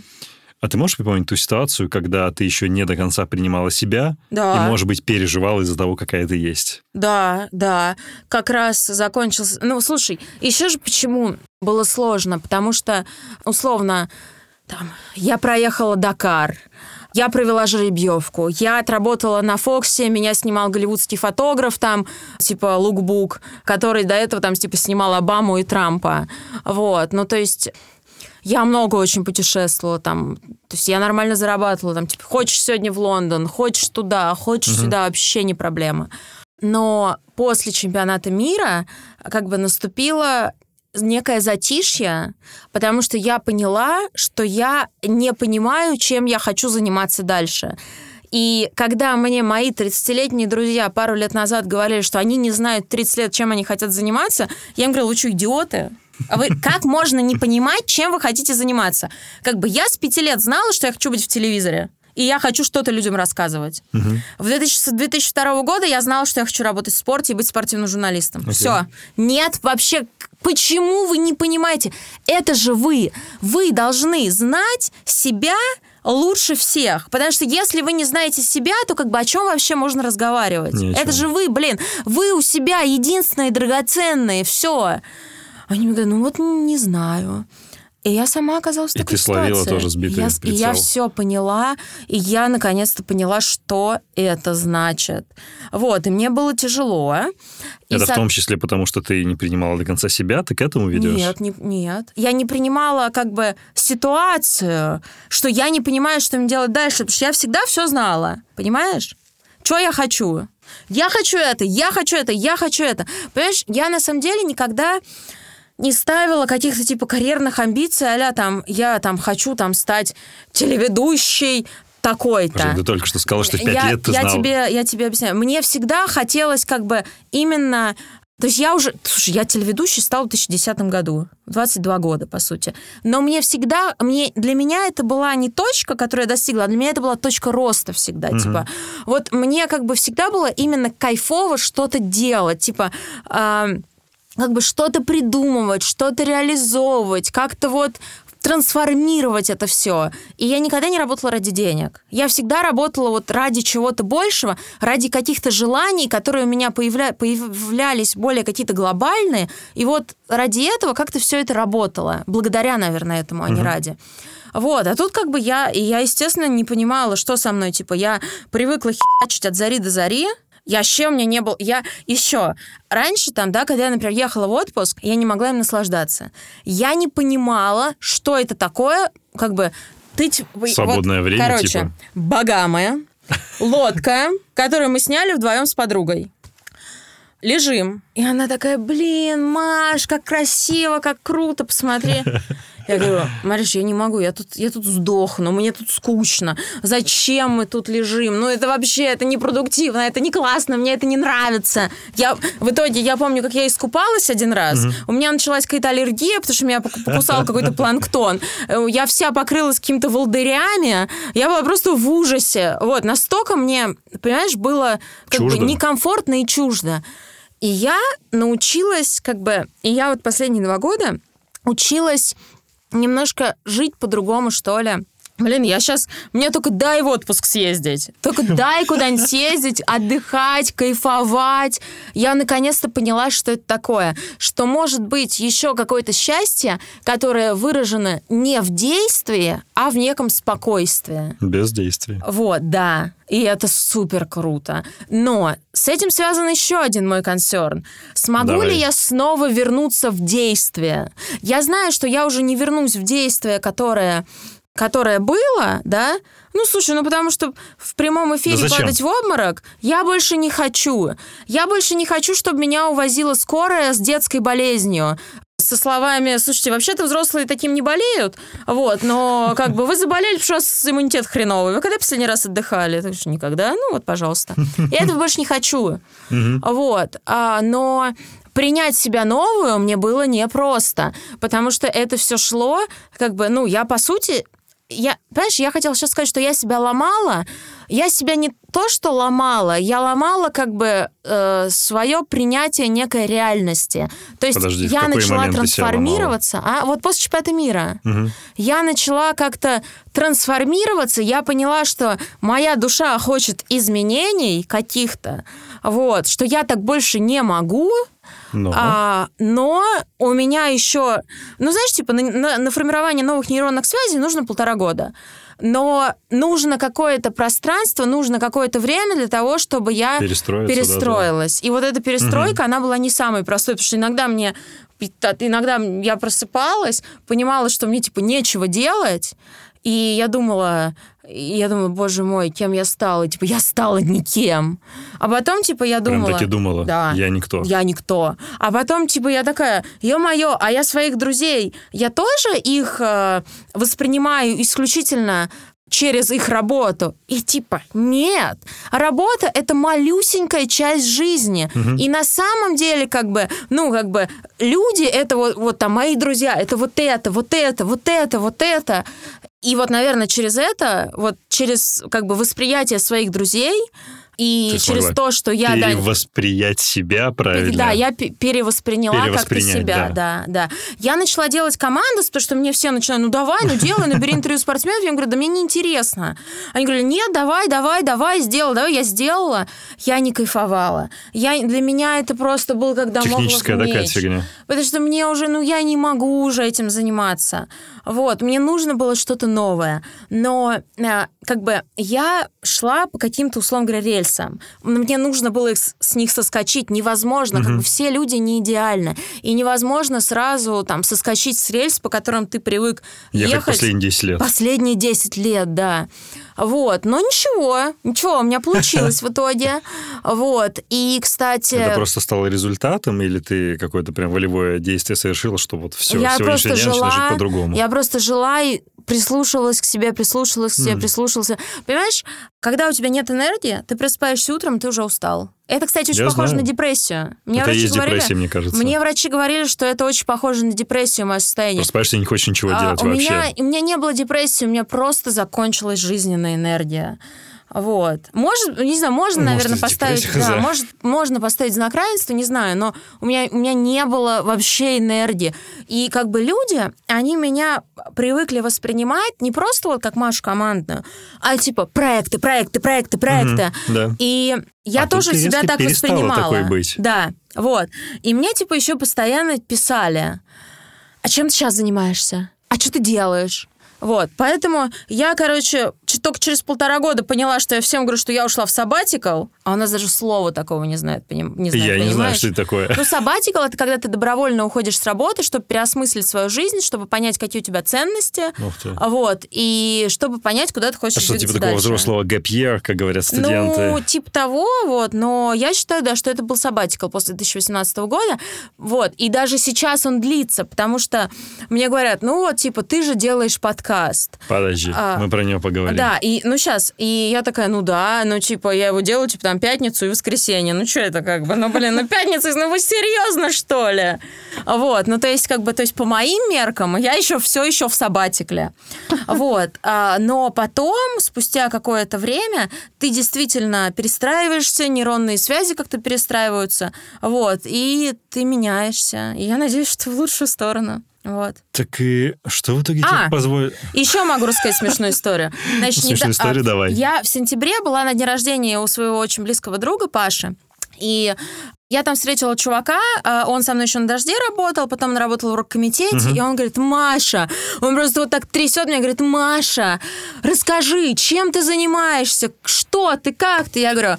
А ты можешь припомнить ту ситуацию, когда ты еще не до конца принимала себя да. и, может быть, переживала из-за того, какая ты есть? Да, да. Как раз закончился... Ну, слушай, еще же почему было сложно? Потому что, условно, там, я проехала Дакар, я провела жеребьевку, я отработала на Фоксе, меня снимал голливудский фотограф там, типа Лукбук, который до этого там типа снимал Обаму и Трампа. Вот, ну то есть я много очень путешествовала там, то есть я нормально зарабатывала там, типа, хочешь сегодня в Лондон, хочешь туда, хочешь угу. сюда, вообще не проблема. Но после чемпионата мира как бы наступила некое затишье, потому что я поняла, что я не понимаю, чем я хочу заниматься дальше. И когда мне мои 30-летние друзья пару лет назад говорили, что они не знают 30 лет, чем они хотят заниматься, я им говорила, вы что, идиоты? А вы как можно не понимать, чем вы хотите заниматься? Как бы я с пяти лет знала, что я хочу быть в телевизоре и я хочу что-то людям рассказывать. Угу. В 2000, 2002 года я знала, что я хочу работать в спорте и быть спортивным журналистом. Okay. Все. Нет, вообще, почему вы не понимаете? Это же вы. Вы должны знать себя лучше всех. Потому что если вы не знаете себя, то как бы о чем вообще можно разговаривать? Это же вы, блин. Вы у себя единственные драгоценные. Все. Они мне говорят, ну вот не знаю. И я сама оказалась в такой и ты словила тоже сбитый я, И я все поняла, и я наконец-то поняла, что это значит. Вот, и мне было тяжело. И это со... в том числе потому, что ты не принимала до конца себя, ты к этому ведешь? Нет, не, нет. Я не принимала как бы ситуацию, что я не понимаю, что мне делать дальше, потому что я всегда все знала, понимаешь? Что я хочу? Я хочу это, я хочу это, я хочу это. Понимаешь, я на самом деле никогда не ставила каких-то типа карьерных амбиций, а там я там хочу там стать телеведущей, такой-то. Ты только что сказала, что в пять лет ты я знала. Тебе, я тебе объясняю. Мне всегда хотелось как бы именно... То есть я уже... Слушай, я телеведущей стала в 2010 году. 22 года, по сути. Но мне всегда... Мне, для меня это была не точка, которую я достигла, а для меня это была точка роста всегда. Угу. Типа, вот мне как бы всегда было именно кайфово что-то делать. Типа... Э, как бы что-то придумывать, что-то реализовывать, как-то вот трансформировать это все. И я никогда не работала ради денег. Я всегда работала вот ради чего-то большего, ради каких-то желаний, которые у меня появля... появлялись более какие-то глобальные. И вот ради этого как-то все это работало. Благодаря, наверное, этому, а не ради. Вот, а тут как бы я, и я, естественно, не понимала, что со мной, типа, я привыкла херачить от зари до зари, я вообще у меня не был... Я еще... Раньше там, да, когда я, например, ехала в отпуск, я не могла им наслаждаться. Я не понимала, что это такое, как бы... Ты, Свободное вот, время, Короче, типа. Багамы, лодка, которую мы сняли вдвоем с подругой. Лежим. И она такая, блин, Маш, как красиво, как круто, посмотри. Я говорю, Мариш, я не могу, я тут, я тут сдохну, мне тут скучно. Зачем мы тут лежим? Ну, это вообще, это непродуктивно, это не классно, мне это не нравится. Я, в итоге, я помню, как я искупалась один раз, угу. у меня началась какая-то аллергия, потому что меня покусал какой-то планктон. Я вся покрылась какими-то волдырями, я была просто в ужасе. Вот, настолько мне, понимаешь, было как бы некомфортно и чуждо. И я научилась, как бы, и я вот последние два года училась немножко жить по-другому, что ли. Блин, я сейчас... Мне только дай в отпуск съездить. Только *laughs* дай куда-нибудь съездить, отдыхать, кайфовать. Я наконец-то поняла, что это такое. Что может быть еще какое-то счастье, которое выражено не в действии, а в неком спокойствии. Без действия. Вот, да. И это супер круто. Но с этим связан еще один мой консерн. Смогу Давай. ли я снова вернуться в действие? Я знаю, что я уже не вернусь в действие, которое которое было, да, ну, слушай, ну потому что в прямом эфире да падать в обморок я больше не хочу. Я больше не хочу, чтобы меня увозила скорая с детской болезнью со словами, слушайте, вообще-то взрослые таким не болеют, вот, но как бы вы заболели, потому что у вас иммунитет хреновый. Вы когда последний раз отдыхали? Так что никогда. Ну вот, пожалуйста. Я этого больше не хочу. Вот. А, но принять себя новую мне было непросто, потому что это все шло, как бы, ну, я, по сути, я, понимаешь, я хотела сейчас сказать, что я себя ломала, я себя не то, что ломала, я ломала как бы э, свое принятие некой реальности. То есть Подожди, я начала трансформироваться. А вот после чемпионата мира угу. я начала как-то трансформироваться. Я поняла, что моя душа хочет изменений каких-то. Вот, что я так больше не могу. Но. А, но у меня еще, ну знаешь, типа на, на, на формирование новых нейронных связей нужно полтора года но нужно какое-то пространство, нужно какое-то время для того, чтобы я перестроилась. Да, да. И вот эта перестройка, угу. она была не самой простой, потому что иногда мне иногда я просыпалась, понимала, что мне типа нечего делать, и я думала, и я думала, боже мой, кем я стала? Типа, я стала никем. А потом, типа, я думала... Прям таки думала, да, я никто. Я никто. А потом, типа, я такая, ё-моё, а я своих друзей, я тоже их э, воспринимаю исключительно через их работу. И типа, нет, работа — это малюсенькая часть жизни. Угу. И на самом деле, как бы, ну, как бы, люди — это вот, вот там мои друзья, это вот это, вот это, вот это, вот это. И вот, наверное, через это, вот через как бы восприятие своих друзей, и через то, что я... Перевосприять да, себя, правильно? Да, я перевосприняла как-то себя, да. да, да. Я начала делать команды, потому что мне все начинают, ну давай, ну делай, набери *laughs* интервью спортсменов. Я говорю, да мне неинтересно. Они говорят, нет, давай, давай, давай, сделай, давай. Я сделала, я не кайфовала. Я, для меня это просто был как Техническая такая фигня. Потому что мне уже, ну я не могу уже этим заниматься. Вот, мне нужно было что-то новое. Но э, как бы я шла по каким-то, условно говоря, рельсам. Мне нужно было их, с них соскочить. Невозможно, угу. как бы все люди не идеальны. И невозможно сразу там соскочить с рельс, по которым ты привык ехать. Ехать последние 10 лет. Последние 10 лет, да. Вот, но ничего, ничего, у меня получилось *laughs* в итоге. Вот, и, кстати... Это просто стало результатом, или ты какое-то прям волевое действие совершила, что вот все, я сегодняшний день жила, жить по-другому? Я просто жила и прислушивалась к себе, прислушивалась к себе, mm. прислушивался. Понимаешь, когда у тебя нет энергии, ты просыпаешься утром, ты уже устал. Это, кстати, очень я похоже знаю. на депрессию. Мне это врачи есть говорили, депрессия, мне кажется. Мне врачи говорили, что это очень похоже на депрессию, мое состояние. Просыпаешься и не хочешь ничего а, делать у вообще. Меня, у меня не было депрессии, у меня просто закончилась жизненная энергия. Вот. Может, не знаю, можно, ну, наверное, поставить... Да, может, можно поставить знак равенства, не знаю, но у меня, у меня не было вообще энергии. И как бы люди, они меня привыкли воспринимать не просто вот как Машу командную, а типа проекты, проекты, проекты, проекты. Угу, да. И я а тоже себя так воспринимала. такой быть. Да, вот. И мне типа еще постоянно писали, а чем ты сейчас занимаешься? А что ты делаешь? Вот, поэтому я, короче, только через полтора года поняла, что я всем говорю, что я ушла в сабатикал, а у нас даже слова такого не знает, не знает Я понимаешь? не знаю, что это такое. Ну, сабатикал — это когда ты добровольно уходишь с работы, чтобы переосмыслить свою жизнь, чтобы понять, какие у тебя ценности, вот, и чтобы понять, куда ты хочешь а что, типа такого взрослого year, как говорят студенты? Ну, типа того, вот, но я считаю, да, что это был сабатикал после 2018 года, вот, и даже сейчас он длится, потому что мне говорят, ну вот, типа, ты же делаешь подкаст. Подожди, а, мы про него поговорим. Да, и, ну, сейчас, и я такая, ну да, ну, типа, я его делаю, типа, там, пятницу и воскресенье. Ну, что это как бы? Ну, блин, ну, пятница, ну, вы серьезно, что ли? Вот, ну, то есть, как бы, то есть, по моим меркам, я еще все еще в сабатикле. Вот, а, но потом, спустя какое-то время, ты действительно перестраиваешься, нейронные связи как-то перестраиваются, вот, и ты меняешься. И я надеюсь, что в лучшую сторону. Вот. Так и что в итоге а, тебе позволит? Еще могу рассказать смешную историю. Значит, смешную историю а, давай. Я в сентябре была на дне рождения у своего очень близкого друга Паши. И я там встретила чувака, а, он со мной еще на дожде работал, потом он работал в рок-комитете, uh-huh. и он говорит, Маша, он просто вот так трясет меня, говорит, Маша, расскажи, чем ты занимаешься, что ты, как ты? Я говорю,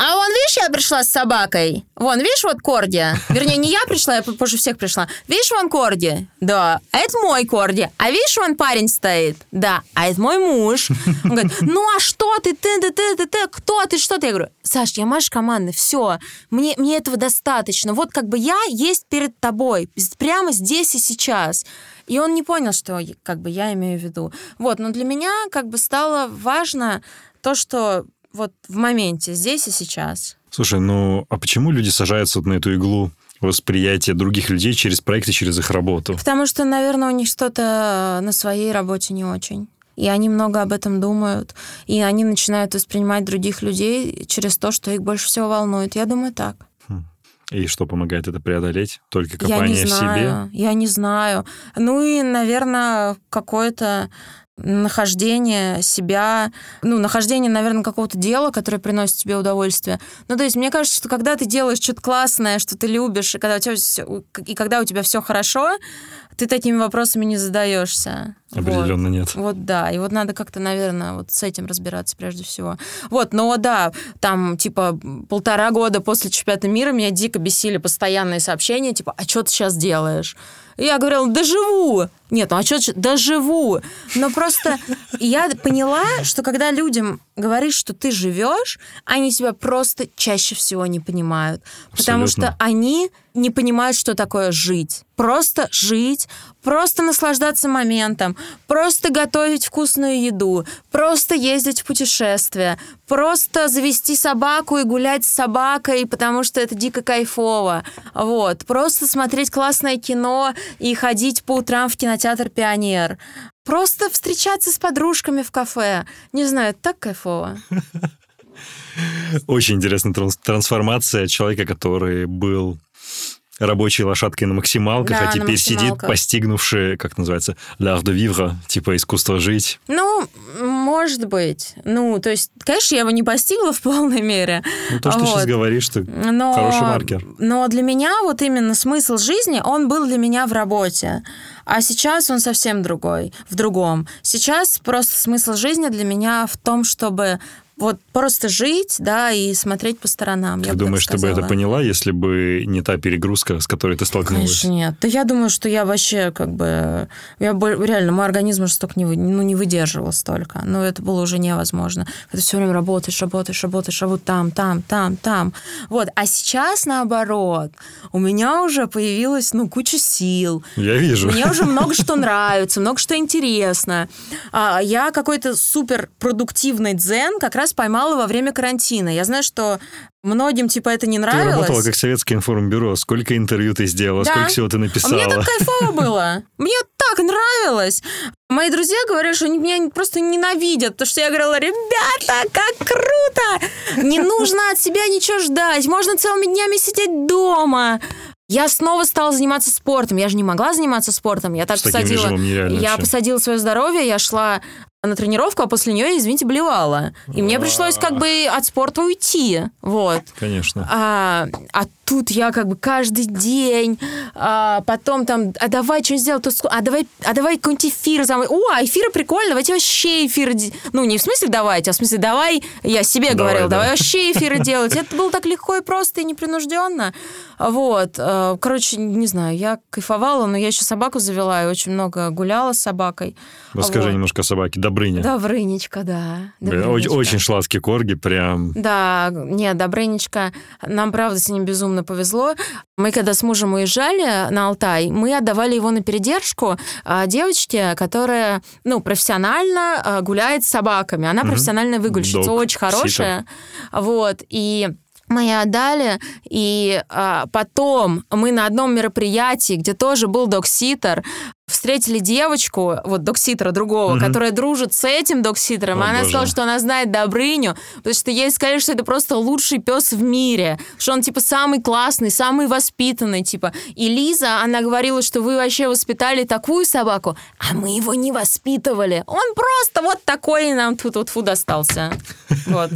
а вон, видишь, я пришла с собакой. Вон, видишь, вот Корди. Вернее, не я пришла, я позже всех пришла. Видишь, вон Корди? Да. А это мой Корди. А видишь, вон парень стоит? Да. А это мой муж. Он говорит, ну а что ты, ты, ты, ты, ты, ты, кто ты, что ты? Я говорю, Саш, я Маша команды, все. Мне, мне этого достаточно. Вот как бы я есть перед тобой. Прямо здесь и сейчас. И он не понял, что как бы я имею в виду. Вот, но для меня как бы стало важно то, что вот в моменте, здесь и сейчас. Слушай, ну а почему люди сажаются вот на эту иглу восприятия других людей через проекты, через их работу? Потому что, наверное, у них что-то на своей работе не очень. и они много об этом думают, и они начинают воспринимать других людей через то, что их больше всего волнует. Я думаю, так. Хм. И что помогает это преодолеть? Только копание я не знаю, в себе? Я не знаю. Ну и, наверное, какое-то нахождение себя, ну, нахождение, наверное, какого-то дела, которое приносит тебе удовольствие. Ну, то есть, мне кажется, что когда ты делаешь что-то классное, что ты любишь, и когда у тебя все, и когда у тебя все хорошо, ты такими вопросами не задаешься. Определенно вот. нет. Вот да. И вот надо как-то, наверное, вот с этим разбираться прежде всего. Вот, но да, там типа полтора года после чемпионата мира меня дико бесили постоянные сообщения, типа, а что ты сейчас делаешь? И я говорила, да живу. Нет, ну а что, да живу. Но просто я поняла, что когда людям говоришь, что ты живешь, они тебя просто чаще всего не понимают. Абсолютно. Потому что они не понимают, что такое жить. Просто жить, просто наслаждаться моментом, просто готовить вкусную еду, просто ездить в путешествия, просто завести собаку и гулять с собакой, потому что это дико кайфово. Вот. Просто смотреть классное кино и ходить по утрам в кинотеатр «Пионер». Просто встречаться с подружками в кафе. Не знаю, так кайфово. *laughs* Очень интересная трансформация человека, который был рабочей лошадкой на максималках, да, а теперь сидит, постигнувший, как называется, l'art de vivre, типа искусство жить. Ну, может быть. Ну, то есть, конечно, я его не постигла в полной мере. Ну, то, что вот. ты сейчас говоришь, ты но, хороший маркер. Но для меня вот именно смысл жизни, он был для меня в работе. А сейчас он совсем другой, в другом. Сейчас просто смысл жизни для меня в том, чтобы вот просто жить, да, и смотреть по сторонам. Ты думаешь, ты бы это поняла, если бы не та перегрузка, с которой ты столкнулась? Конечно, нет. Да я думаю, что я вообще как бы... Я реально, мой организм уже столько не, вы... ну, не выдерживал столько. Но это было уже невозможно. Ты все время работаешь, работаешь, работаешь, а вот там, там, там, там. Вот. А сейчас, наоборот, у меня уже появилась, ну, куча сил. Я вижу. Мне уже *laughs* много что нравится, много что интересно. А Я какой-то супер продуктивный дзен как раз раз поймала во время карантина. Я знаю, что многим типа это не нравилось. Ты работала как советское информбюро. Сколько интервью ты сделала, да. сколько всего ты написала. Мне так кайфово *laughs* было. Мне так нравилось. Мои друзья говорят, что они меня просто ненавидят, потому что я говорила, ребята, как круто! Не нужно от себя ничего ждать, можно целыми днями сидеть дома. Я снова стала заниматься спортом. Я же не могла заниматься спортом. Я так С посадила. Я вообще. посадила свое здоровье. Я шла на тренировку, а после нее, извините, блевала. И мне пришлось как бы от спорта уйти. Вот. Конечно. А, а тут я как бы каждый день, а потом там, а давай что сделать, а давай, а давай какой-нибудь эфир. Там, О, а эфиры прикольно, давайте вообще эфир. Ну, не в смысле давайте, а в смысле давай, я себе давай, говорила, да. давай *laughs* вообще эфиры делать. Это было так легко и просто, и непринужденно. Вот. Э, короче, не знаю, я кайфовала, но я еще собаку завела и очень много гуляла с собакой. Расскажи вот. немножко о собаке. Добрыня. Добрынечка, да. Добрынечка. Очень, очень шладкий корги, прям. Да, нет, Добрынечка. Нам, правда, с ним безумно повезло. Мы, когда с мужем уезжали на Алтай, мы отдавали его на передержку а, девочке, которая, ну, профессионально а, гуляет с собаками. Она профессиональная выгульщица, Дог, очень хорошая. Ситер. Вот, и мы ее отдали, и а, потом мы на одном мероприятии, где тоже был докситер, встретили девочку, вот докситера другого, угу. которая дружит с этим докситером, О, она боже. сказала, что она знает Добрыню, потому что ей сказали, что это просто лучший пес в мире, что он, типа, самый классный, самый воспитанный, типа. И Лиза, она говорила, что вы вообще воспитали такую собаку, а мы его не воспитывали. Он просто вот такой нам тут вот фу достался. Вот.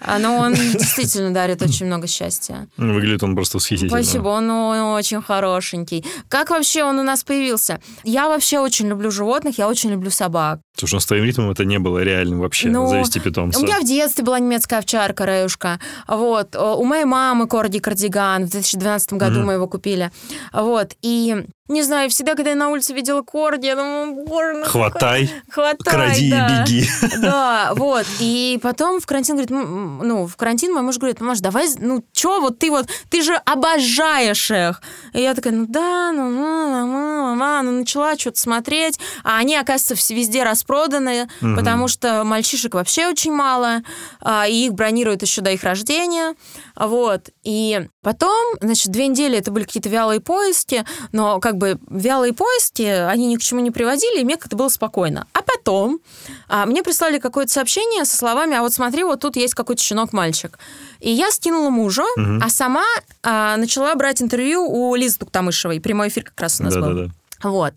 А, но он действительно дарит очень много счастья. Выглядит он просто восхитительно. Спасибо, он очень хорошенький. Как вообще он у нас появился? Я вообще очень люблю животных, я очень люблю собак. Слушай, ну с твоим ритмом это не было реальным вообще, ну, завести питомца. У меня в детстве была немецкая овчарка, Раюшка. Вот. У моей мамы корги кардиган. В 2012 году mm-hmm. мы его купили. Вот. И не знаю, всегда, когда я на улице видела корги, я думаю, боже, ну Хватай, хватай, кради да. и беги. *laughs* Да, вот. И потом в карантин говорит, ну, в карантин мой муж говорит, мамаш, давай, ну, чё, вот ты вот, ты же обожаешь их. И я такая, ну да, ну, ну, ну, ну, ну начала что-то смотреть, а они, оказывается, везде распроданы, угу. потому что мальчишек вообще очень мало, а, и их бронируют еще до их рождения, вот. И Потом, значит, две недели это были какие-то вялые поиски, но как бы вялые поиски, они ни к чему не приводили, и мне как-то было спокойно. А потом а, мне прислали какое-то сообщение со словами, а вот смотри, вот тут есть какой-то щенок-мальчик. И я скинула мужу, угу. а сама а, начала брать интервью у Лизы Туктамышевой. Прямой эфир как раз у нас да, был. Да, да. Вот.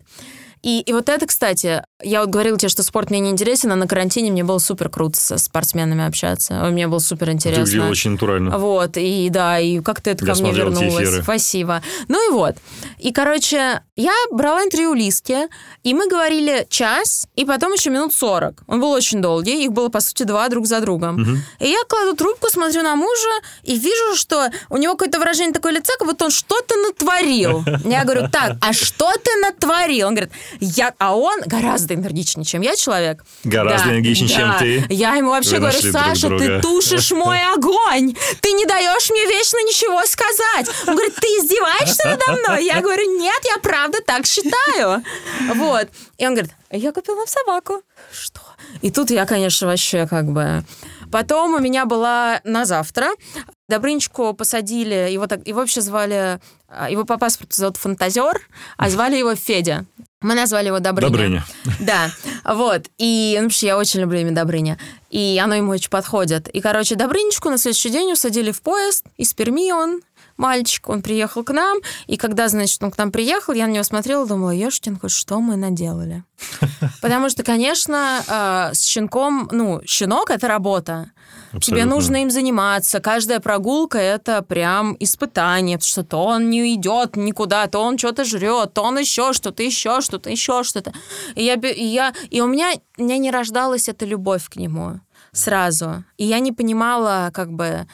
И, и вот это, кстати, я вот говорила тебе, что спорт мне не интересен, а на карантине мне было супер круто со спортсменами общаться. Мне было супер интересно. Ты выглядела очень натурально. Вот, и да, и как-то это я ко мне вернулось. Спасибо. Ну и вот. И, короче, я брала интервью Лиске, и мы говорили час, и потом еще минут сорок. Он был очень долгий, их было, по сути, два друг за другом. Угу. И я кладу трубку, смотрю на мужа, и вижу, что у него какое-то выражение такое лица, как будто он что-то натворил. Я говорю, так, а что ты натворил? Он говорит, я... А он гораздо энергичнее, чем я человек. Гораздо да, энергичнее, да. чем ты. Я ему вообще Вы говорю, Саша, ты тушишь мой огонь, ты не даешь мне вечно ничего сказать. Он говорит, ты издеваешься надо мной? Я говорю, нет, я правда так считаю. Вот. И он говорит, я купил нам собаку. Что? И тут я, конечно, вообще как бы... Потом у меня была на завтра. Добрынчику посадили, его, так, его вообще звали, а, его по паспорту зовут Фантазер, а звали его Федя. Мы назвали его Добрыня. Добрыня. Да, вот. И, ну, что я очень люблю имя Добрыня. И оно ему очень подходит. И, короче, Добрынечку на следующий день усадили в поезд. Из Перми он, мальчик, он приехал к нам. И когда, значит, он к нам приехал, я на него смотрела думала, Ешкин, что мы наделали? *laughs* Потому что, конечно, э, с щенком, ну, щенок — это работа. Абсолютно. Тебе нужно им заниматься. Каждая прогулка — это прям испытание, потому что то он не идет никуда, то он что-то жрет, то он еще что-то, еще что-то, еще что-то. И, я, и, я, и у, меня, у меня не рождалась эта любовь к нему сразу. И я не понимала, как бы,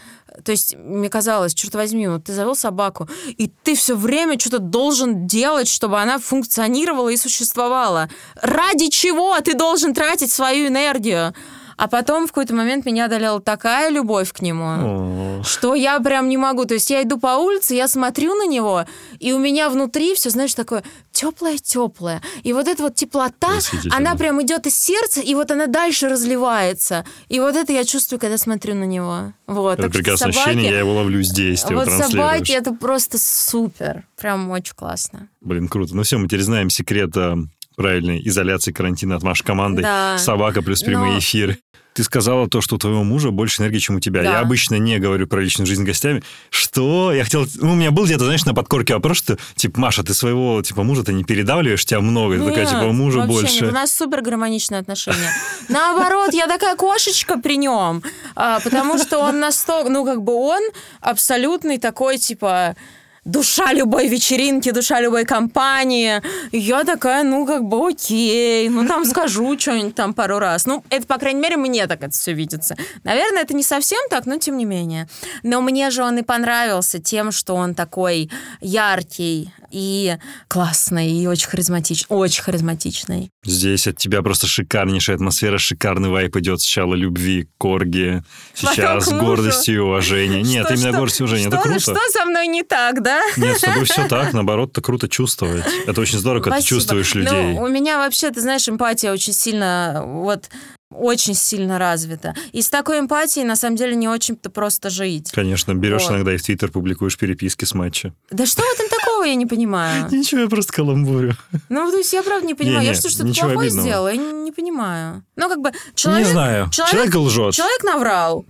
то есть мне казалось, черт возьми, вот ты завел собаку, и ты все время что-то должен делать, чтобы она функционировала и существовала. Ради чего ты должен тратить свою энергию? А потом в какой-то момент меня одолела такая любовь к нему, О. что я прям не могу. То есть я иду по улице, я смотрю на него, и у меня внутри все, знаешь, такое теплое-теплое. И вот эта вот теплота, она прям идет из сердца, и вот она дальше разливается. И вот это я чувствую, когда смотрю на него. Вот. Это прекрасное собаки, ощущение, я его ловлю здесь, ты Вот собаки, это просто супер. Прям очень классно. Блин, круто. Ну все, мы теперь знаем секрет э, правильной изоляции карантина от вашей команды. Да. Собака плюс прямые Но... эфиры. Ты сказала то, что у твоего мужа больше энергии, чем у тебя. Да. Я обычно не говорю про личную жизнь с гостями. Что? Я хотел... Ну, у меня был где-то, знаешь, на подкорке вопрос, что, типа, Маша, ты своего, типа, мужа ты не передавливаешь, тебя много. Нет, такая, типа, мужа вообще больше. Нет, у нас супер гармоничные отношения. Наоборот, я такая кошечка при нем, а, потому что он настолько... Ну, как бы он абсолютный такой, типа душа любой вечеринки, душа любой компании. И я такая, ну, как бы окей, ну, там скажу что-нибудь там пару раз. Ну, это, по крайней мере, мне так это все видится. Наверное, это не совсем так, но тем не менее. Но мне же он и понравился тем, что он такой яркий и классный, и очень харизматичный. Очень харизматичный. Здесь от тебя просто шикарнейшая атмосфера, шикарный вайп идет сначала любви к Корге, сейчас гордости и уважения. Нет, что, именно что, гордость и уважение, что, это круто. Что со мной не так, да? Нет, с тобой все *laughs* так, наоборот, это круто чувствовать. Это очень здорово, когда Спасибо. ты чувствуешь людей. Ну, у меня вообще, ты знаешь, эмпатия очень сильно, вот очень сильно развита. И с такой эмпатией, на самом деле, не очень-то просто жить. Конечно, берешь вот. иногда и в Твиттер публикуешь переписки с матча. Да что в этом такого, я не понимаю? *laughs* Ничего, я просто каламбурю. Ну, то есть я правда не понимаю. Я что-то плохое сделала, я не понимаю. Ну, как бы человек... Не знаю. Человек лжет. Человек наврал.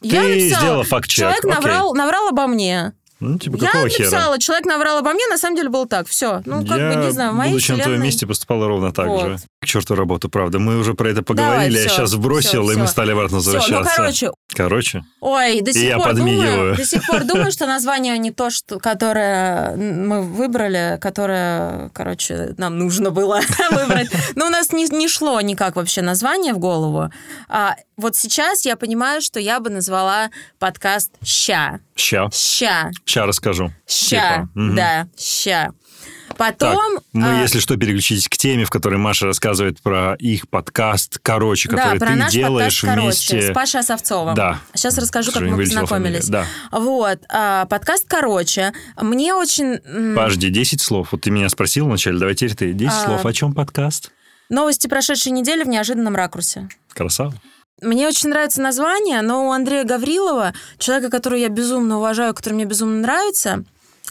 Ты я написала, сделала факт-чек. Человек наврал, наврал обо мне. Ну, типа, я какого написала, хера? человек наврал обо мне, на самом деле было так. Все. Ну, как я, бы, не знаю, в моей будучи вселенной... на твоем месте, поступала ровно так вот. же. К черту работу, правда. Мы уже про это поговорили, Давай, все, я сейчас вбросил, все, и все. мы стали обратно возвращаться. Все, ну, короче... Короче? Ой, до сих, пор думаю, до сих пор *laughs* думаю, что название не то, что, которое мы выбрали, которое, короче, нам нужно было *laughs* выбрать. Но у нас не, не шло никак вообще название в голову. А вот сейчас я понимаю, что я бы назвала подкаст «Ща». Ща. Ща. Ща расскажу. Ща, типа. да, ща. Потом... Так, мы, а... если что, переключитесь к теме, в которой Маша рассказывает про их подкаст «Короче», который да, про ты наш делаешь подкаст, вместе... «Короче» с Пашей Осовцовым. Да. Сейчас расскажу, как мы познакомились. Да. Вот. А, подкаст «Короче». Мне очень... Подожди, 10 слов. Вот ты меня спросил вначале, давай теперь ты. 10 а... слов. О чем подкаст? Новости прошедшей недели в неожиданном ракурсе. Красава. Мне очень нравится название, но у Андрея Гаврилова, человека, которого я безумно уважаю, который мне безумно нравится,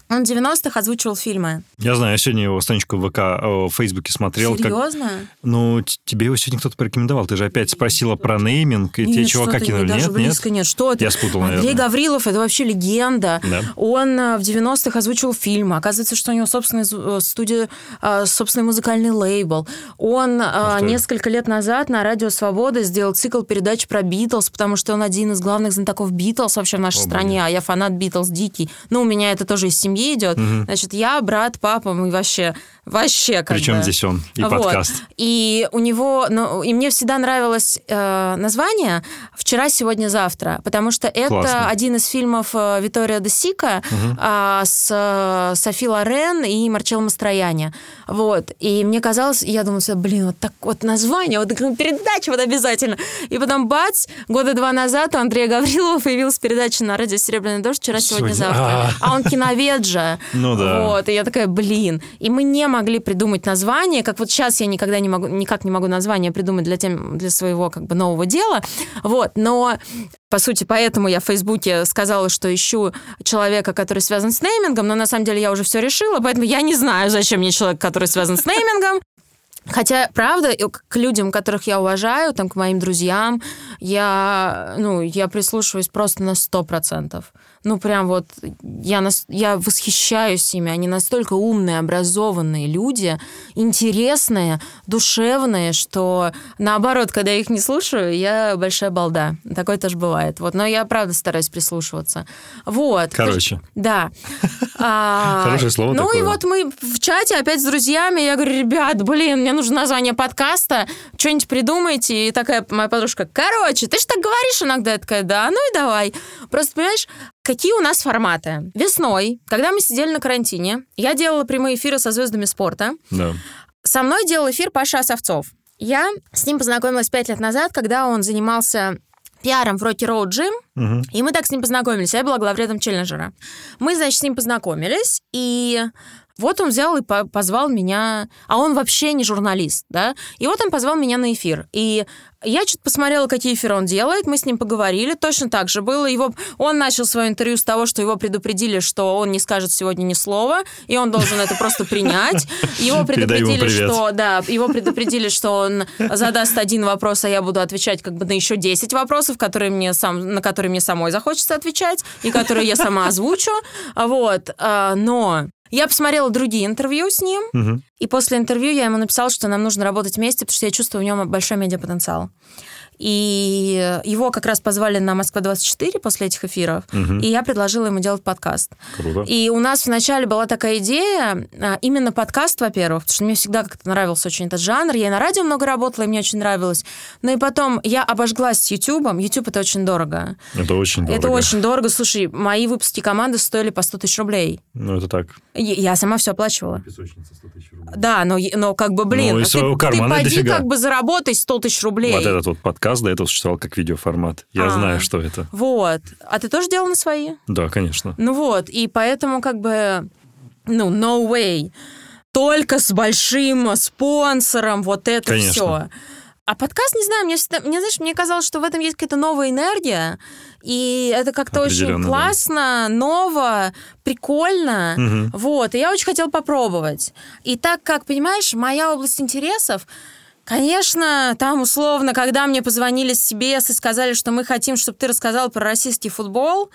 он в 90-х озвучивал фильмы. Я знаю, я сегодня его страничку в ВК, в Фейсбуке смотрел. Серьезно? Как... Ну, тебе его сегодня кто-то порекомендовал. Ты же опять спросила про нейминг, и нет, тебе чувака кинули. Даже нет, близко нет. Что это? Я спутал, Андрей наверное. Гаврилов, это вообще легенда. Да. Он э, в 90-х озвучивал фильмы. Оказывается, что у него собственная э, студия, э, собственный музыкальный лейбл. Он несколько лет назад на Радио Свобода сделал цикл передач про Битлз, потому что он один из главных знатоков Битлз вообще в нашей О, стране, блин. а я фанат Битлз дикий. Ну, у меня это тоже из семьи идет. Угу. Значит, я, брат, папа, мы вообще, вообще как Причем бы... здесь он и вот. подкаст. И у него, ну, и мне всегда нравилось э, название «Вчера, сегодня, завтра», потому что это Классно. один из фильмов э, Витория де Сика угу. э, с э, Софи Лорен и Марчелло Мастрояне. Вот. И мне казалось, я думала, блин, вот так вот название, вот передача вот обязательно. И потом бац, года два назад у Андрея Гаврилова появилась передача на радио «Серебряный дождь» «Вчера, сегодня, завтра». А он киновед же. Ну да. Вот, и я такая, блин. И мы не могли придумать название, как вот сейчас я никогда не могу, никак не могу название придумать для, тем, для своего как бы нового дела. Вот, но по сути, поэтому я в Фейсбуке сказала, что ищу человека, который связан с неймингом, но на самом деле я уже все решила, поэтому я не знаю, зачем мне человек, который связан с неймингом. Хотя, правда, к людям, которых я уважаю, там, к моим друзьям, я, ну, я прислушиваюсь просто на сто процентов ну, прям вот я, нас, я восхищаюсь ими. Они настолько умные, образованные люди, интересные, душевные, что наоборот, когда я их не слушаю, я большая балда. Такое тоже бывает. Вот, но я, правда, стараюсь прислушиваться. Вот. Короче. Да. *laughs* А, Хорошее слово Ну и вот мы в чате опять с друзьями, я говорю, ребят, блин, мне нужно название подкаста, что-нибудь придумайте. И такая моя подружка, короче, ты же так говоришь иногда. Я такая, да, ну и давай. Просто, понимаешь, Какие у нас форматы? Весной, когда мы сидели на карантине, я делала прямые эфиры со звездами спорта. Да. Со мной делал эфир Паша Осовцов. Я с ним познакомилась пять лет назад, когда он занимался пиаром в Rocky Road Gym, угу. и мы так с ним познакомились. Я была главредом челленджера. Мы, значит, с ним познакомились, и вот он взял и позвал меня, а он вообще не журналист, да, и вот он позвал меня на эфир. И я что-то посмотрела, какие эфиры он делает, мы с ним поговорили, точно так же было. Его, он начал свое интервью с того, что его предупредили, что он не скажет сегодня ни слова, и он должен это просто принять. Его предупредили, что да, его предупредили, что он задаст один вопрос, а я буду отвечать как бы на еще 10 вопросов, которые мне сам, на которые мне самой захочется отвечать, и которые я сама озвучу. Вот. А, но я посмотрела другие интервью с ним, угу. и после интервью я ему написала, что нам нужно работать вместе, потому что я чувствую в нем большой медиапотенциал. И его как раз позвали на Москва-24 после этих эфиров, угу. и я предложила ему делать подкаст. Круто. И у нас вначале была такая идея, а, именно подкаст, во-первых, потому что мне всегда как-то нравился очень этот жанр. Я и на радио много работала, и мне очень нравилось. Но и потом я обожглась с Ютубом. Ютуб это очень дорого. Это очень дорого. Это очень дорого. Слушай, мои выпуски команды стоили по 100 тысяч рублей. Ну, это так. Я сама все оплачивала. Песочница 100 тысяч рублей. Да, но, но как бы, блин, ну, и ты, ты поди дофига. как бы заработай 100 тысяч рублей. Вот этот вот подкаст до этого существовал как видеоформат. Я а, знаю, что это. Вот. А ты тоже делал на свои? Да, конечно. Ну вот, и поэтому как бы, ну, no way. Только с большим спонсором вот это конечно. все. А подкаст, не знаю, мне, всегда, мне, знаешь, мне казалось, что в этом есть какая-то новая энергия, и это как-то очень классно, да. ново, прикольно. Угу. Вот, и я очень хотела попробовать. И так как, понимаешь, моя область интересов, Конечно, там условно, когда мне позвонили с CBS и сказали, что мы хотим, чтобы ты рассказал про российский футбол,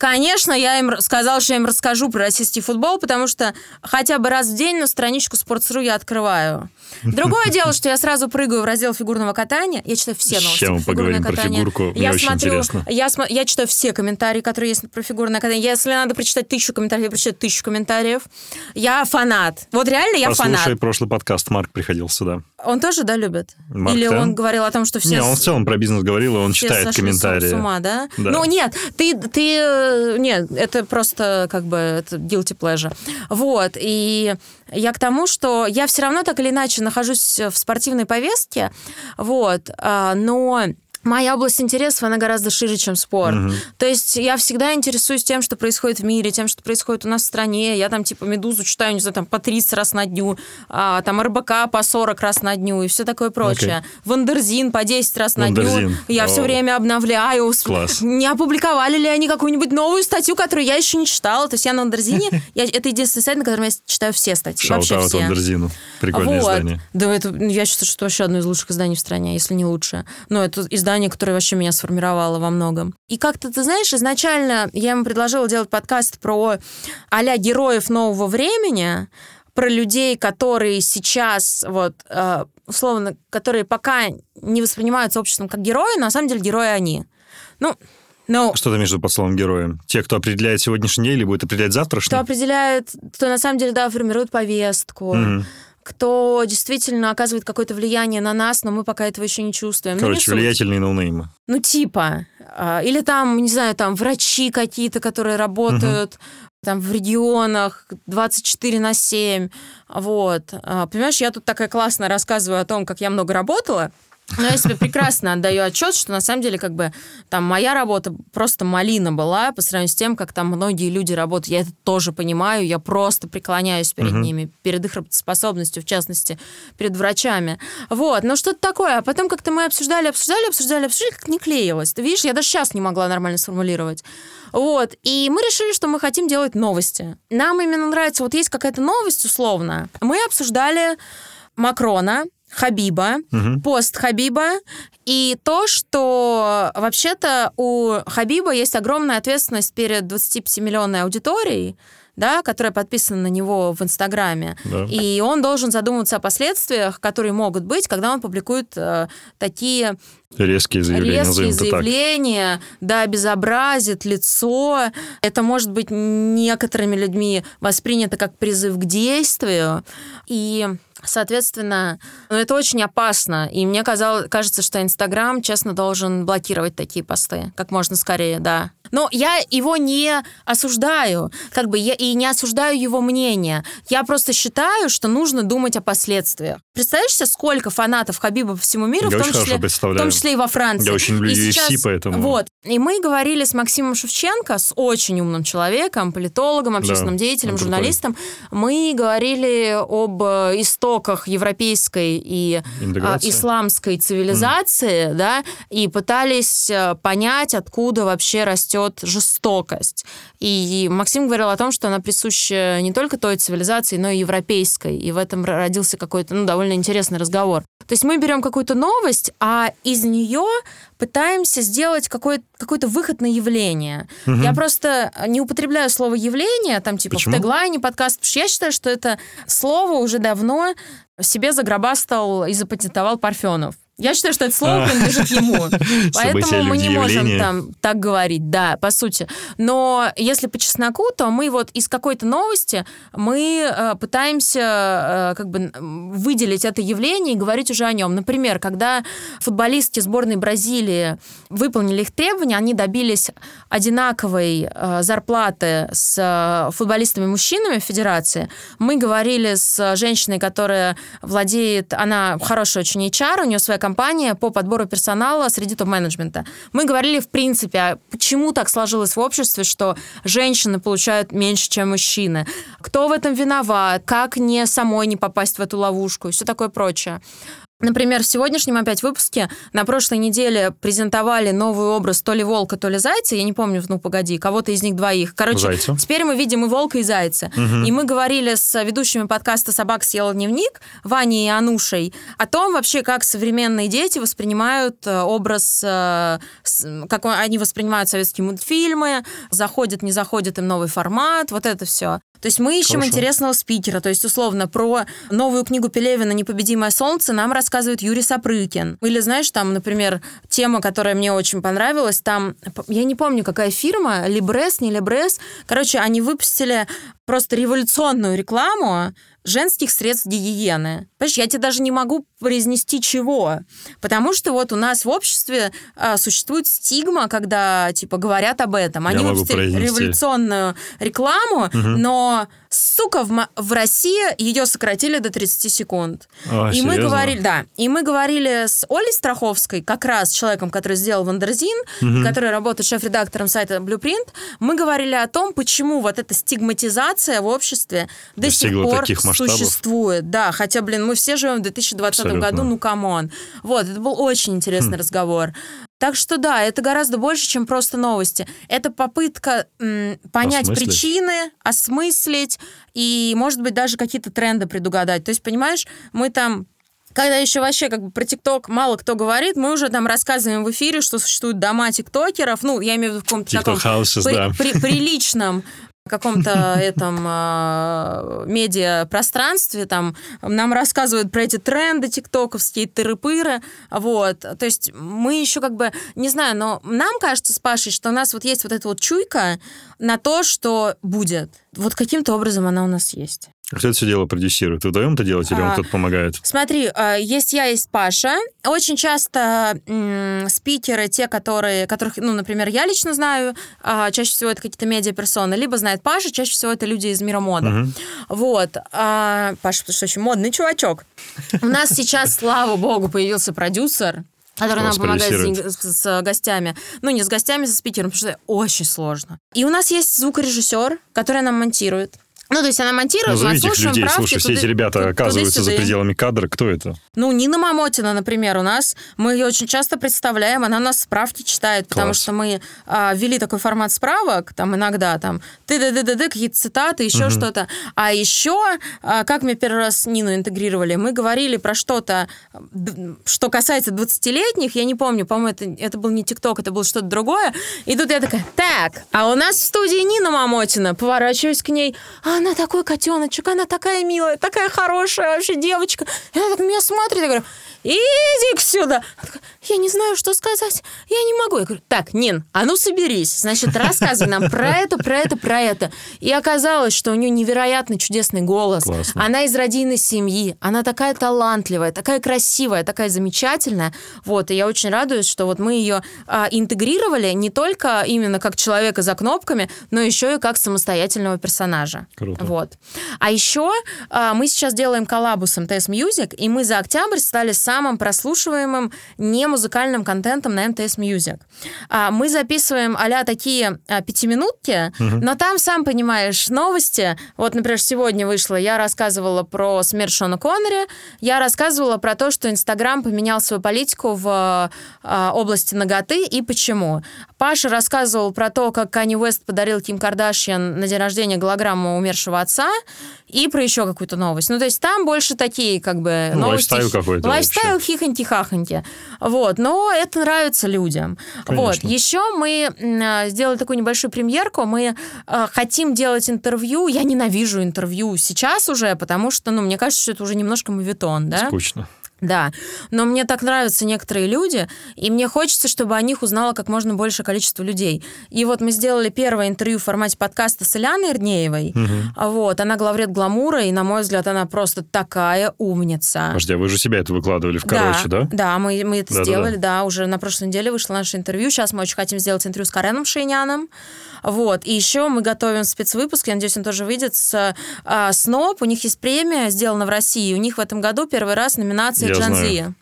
Конечно, я им сказала, что я им расскажу про российский футбол, потому что хотя бы раз в день на страничку Sports.ru я открываю. *laughs* Другое дело, что я сразу прыгаю в раздел фигурного катания. Я читаю все новости Сейчас мы поговорим про фигурку. Я смотрю. Я, читаю все комментарии, которые есть про фигурное катание. Если надо прочитать тысячу комментариев, я прочитаю тысячу комментариев. Я фанат. Вот реально я Послушай фанат. прошлый подкаст, Марк приходил сюда. Он тоже, да, любит? Марк, Или он говорил о том, что все... Не, он в целом про бизнес говорил, и он читает комментарии. С ума, да? да? Ну, нет, ты, ты... э, Нет, это просто как бы это guilty pleasure. Вот, и я к тому, что я все равно так или иначе нахожусь в спортивной повестке, вот, а, но моя область интересов, она гораздо шире, чем спорт. Угу. То есть я всегда интересуюсь тем, что происходит в мире, тем, что происходит у нас в стране. Я там типа «Медузу» читаю, не знаю, там по 30 раз на дню, а, там РБК по 40 раз на дню и все такое прочее. Okay. Wonderzine по 10 раз Wonderzine. на дню. Я О. все время обновляю. Класс. Не опубликовали ли они какую-нибудь новую статью, которую я еще не читала. То есть я на Wonderzine, *laughs* это единственный сайт, на котором я читаю все статьи. Вообще все. Wonderzine у. Прикольное издание. Да, это, я считаю, что это вообще одно из лучших изданий в стране, если не лучшее. Но это издание, которое вообще меня сформировало во многом. И как-то, ты знаешь, изначально я ему предложила делать подкаст про а героев нового времени, про людей, которые сейчас, вот, э, условно, которые пока не воспринимаются обществом как герои, но на самом деле герои они. Ну, ну, что ты между под словом героем? Те, кто определяет сегодняшний день или будет определять завтрашний? Кто определяет, кто на самом деле, да, формирует повестку. Угу кто действительно оказывает какое-то влияние на нас, но мы пока этого еще не чувствуем. Ну, Короче, ну, влиятельные ноунеймы. Ну, типа. А, или там, не знаю, там врачи какие-то, которые работают угу. там в регионах 24 на 7. Вот. А, понимаешь, я тут такая классная рассказываю о том, как я много работала, но я себе прекрасно отдаю отчет, что на самом деле как бы там моя работа просто малина была по сравнению с тем, как там многие люди работают. Я это тоже понимаю, я просто преклоняюсь перед uh-huh. ними, перед их работоспособностью, в частности, перед врачами. Вот, ну что-то такое. А потом как-то мы обсуждали, обсуждали, обсуждали, обсуждали, как не клеилось. Ты видишь, я даже сейчас не могла нормально сформулировать. Вот, и мы решили, что мы хотим делать новости. Нам именно нравится, вот есть какая-то новость условно. Мы обсуждали Макрона, Хабиба, угу. пост Хабиба и то, что вообще-то у Хабиба есть огромная ответственность перед 25-миллионной аудиторией, да, которая подписана на него в Инстаграме. Да. И он должен задумываться о последствиях, которые могут быть, когда он публикует э, такие резкие заявления, резкие заявления, так. да, безобразит лицо. Это может быть некоторыми людьми воспринято как призыв к действию. И Соответственно, ну, это очень опасно. И мне казалось, кажется, что Инстаграм, честно, должен блокировать такие посты как можно скорее, да. Но я его не осуждаю, как бы я и не осуждаю его мнение. Я просто считаю, что нужно думать о последствиях. Представляешь себе, сколько фанатов Хабиба по всему миру, я в том, числе, в том числе и во Франции. Я очень люблю и UFC, поэтому... Вот. И мы говорили с Максимом Шевченко, с очень умным человеком, политологом, общественным да, деятелем, журналистом. Мы говорили об э, истоках европейской и а, исламской цивилизации, mm. да, и пытались э, понять, откуда вообще растет растет жестокость. И Максим говорил о том, что она присуща не только той цивилизации, но и европейской. И в этом родился какой-то ну, довольно интересный разговор. То есть мы берем какую-то новость, а из нее пытаемся сделать какой-то какой выход на явление. Угу. Я просто не употребляю слово явление, там типа Почему? в теглайне подкаст, потому что я считаю, что это слово уже давно себе загробастал и запатентовал Парфенов. Я считаю, что это слово а. принадлежит ему. *laughs* Поэтому мы не можем там так говорить, да, по сути. Но если по чесноку, то мы вот из какой-то новости мы э, пытаемся э, как бы выделить это явление и говорить уже о нем. Например, когда футболистки сборной Бразилии выполнили их требования, они добились одинаковой э, зарплаты с футболистами-мужчинами в федерации. Мы говорили с женщиной, которая владеет, она хороший очень HR, у нее своя компания, компания по подбору персонала среди топ-менеджмента. Мы говорили, в принципе, а почему так сложилось в обществе, что женщины получают меньше, чем мужчины. Кто в этом виноват? Как не самой не попасть в эту ловушку? И все такое прочее. Например, в сегодняшнем опять выпуске на прошлой неделе презентовали новый образ то ли волка, то ли зайца. Я не помню, ну погоди, кого-то из них двоих. Короче, Зайцу. теперь мы видим и волка, и зайца. Угу. И мы говорили с ведущими подкаста «Собак съела дневник» Ваней и Анушей о том вообще, как современные дети воспринимают э, образ, э, как они воспринимают советские мультфильмы, заходит, не заходит им новый формат, вот это все. То есть мы ищем Хорошо. интересного спикера. То есть, условно, про новую книгу Пелевина «Непобедимое солнце» нам рассказывает Юрий Сапрыкин. Или, знаешь, там, например, тема, которая мне очень понравилась, там, я не помню, какая фирма, Либрес, не Либрес. Короче, они выпустили просто революционную рекламу женских средств гигиены. Понимаешь, я тебе даже не могу произнести чего. Потому что вот у нас в обществе а, существует стигма, когда, типа, говорят об этом. Они выпустили революционную рекламу, угу. но сука, в, в России ее сократили до 30 секунд. А, и серьезно? мы говорили, да, и мы говорили с Олей Страховской, как раз человеком, который сделал Wonderzine, Мгм. который работает шеф-редактором сайта Blueprint, мы говорили о том, почему вот эта стигматизация в обществе до сих пор существует. Да, хотя, блин, мы все живем в 2020 году, Абсолютно. ну come on. Вот, это был очень интересный Хм. разговор. Так что да, это гораздо больше, чем просто новости. Это попытка м, понять Осмыслить. причины, осмыслить и, может быть, даже какие-то тренды предугадать. То есть, понимаешь, мы там когда еще вообще как бы про TikTok мало кто говорит, мы уже там рассказываем в эфире, что существуют дома тиктокеров, ну, я имею в виду в каком-то таком при- да. при- приличном каком-то *laughs* этом э, медиа-пространстве, там нам рассказывают про эти тренды тиктоковские, тыры-пыры, вот, то есть мы еще как бы, не знаю, но нам кажется с Пашей, что у нас вот есть вот эта вот чуйка на то, что будет. Вот каким-то образом она у нас есть. Кто это все дело продюсирует? Вы вдвоем это делаете или А, вам кто-то помогает? Смотри, э, есть я, есть Паша. Очень часто м, спикеры, те, которые, которых, ну, например, я лично знаю, а, чаще всего это какие-то медиаперсоны, либо знает Паша, чаще всего это люди из мира моды. Мгм. Вот. А, Паша, потому что очень модный чувачок. У нас сейчас, слава богу, появился продюсер, который нам помогает с, с- с гостями. Ну, не с гостями, со спикером, потому что это очень сложно. И у нас есть звукорежиссер, который нам монтирует. Ну, то есть она монтирует, Назовите этих слушаем людей. правки Слушай, все эти ребята туда- оказываются за пределами кадра. Кто это? Ну, Нина Мамотина, например, у нас, мы ее очень часто представляем, она у нас справки читает, потому Класс. что мы а, ввели такой формат справок, там иногда там ты ды ды ды ды какие-то цитаты, еще Мгм. что-то. А еще, а, как мы первый раз Нину интегрировали, мы говорили про что-то, что касается 20-летних, я не помню, по-моему, это, это был не ТикТок, это было что-то другое. И тут я такая, так, а у нас в студии Нина Мамотина, поворачиваюсь к ней, а она такой котеночек, она такая милая, такая хорошая вообще девочка. И она так на меня смотрит, я говорю, иди сюда. Такая, я не знаю, что сказать, я не могу. Я говорю, так, Нин, а ну соберись, значит, рассказывай нам про это, про это, про это. И оказалось, что у нее невероятно чудесный голос. Классно. Она из родийной семьи, она такая талантливая, такая красивая, такая замечательная. Вот, и я очень радуюсь, что вот мы ее а, интегрировали не только именно как человека за кнопками, но еще и как самостоятельного персонажа. Круто. Вот. А еще а, мы сейчас делаем коллабу с МТС Music, и мы за октябрь стали самым прослушиваемым не музыкальным контентом на МТС Music. А, мы записываем а такие пятиминутки, но там, сам понимаешь, новости. Вот, например, сегодня вышло, я рассказывала про смерть Шона Коннери, я рассказывала про то, что Инстаграм поменял свою политику в а, области ноготы и почему. Паша рассказывал про то, как Канни Уэст подарил Ким Кардашьян на день рождения голограмму умершего отца и про еще какую-то новость. Ну, то есть там больше такие, как бы, Ну, новости. лайфстайл какой-то Лайфстайл хихоньки-хахоньки. Вот, но это нравится людям. Конечно. Вот. Еще мы а, сделали такую небольшую премьерку. Мы а, хотим делать интервью. Я ненавижу интервью сейчас уже, потому что, ну, мне кажется, что это уже немножко мовитон, да? Скучно. Да, но мне так нравятся некоторые люди, и мне хочется, чтобы о них узнало как можно большее количество людей. И вот мы сделали первое интервью в формате подкаста с Ильяной Ирнеевой. А Вот, она главред гламура, и, на мой взгляд, она просто такая умница. Подожди, а вы же себя это выкладывали в короче, да? Да, мы, мы это Да-да-да. сделали, да, уже на прошлой неделе вышло наше интервью. Сейчас мы очень хотим сделать интервью с Кареном Шейняном. Вот, и еще мы готовим спецвыпуск, я надеюсь, он тоже выйдет, с а, СНОП. У них есть премия, сделана в России. У них в этом году первый раз номинация Я Gen знаю. Z.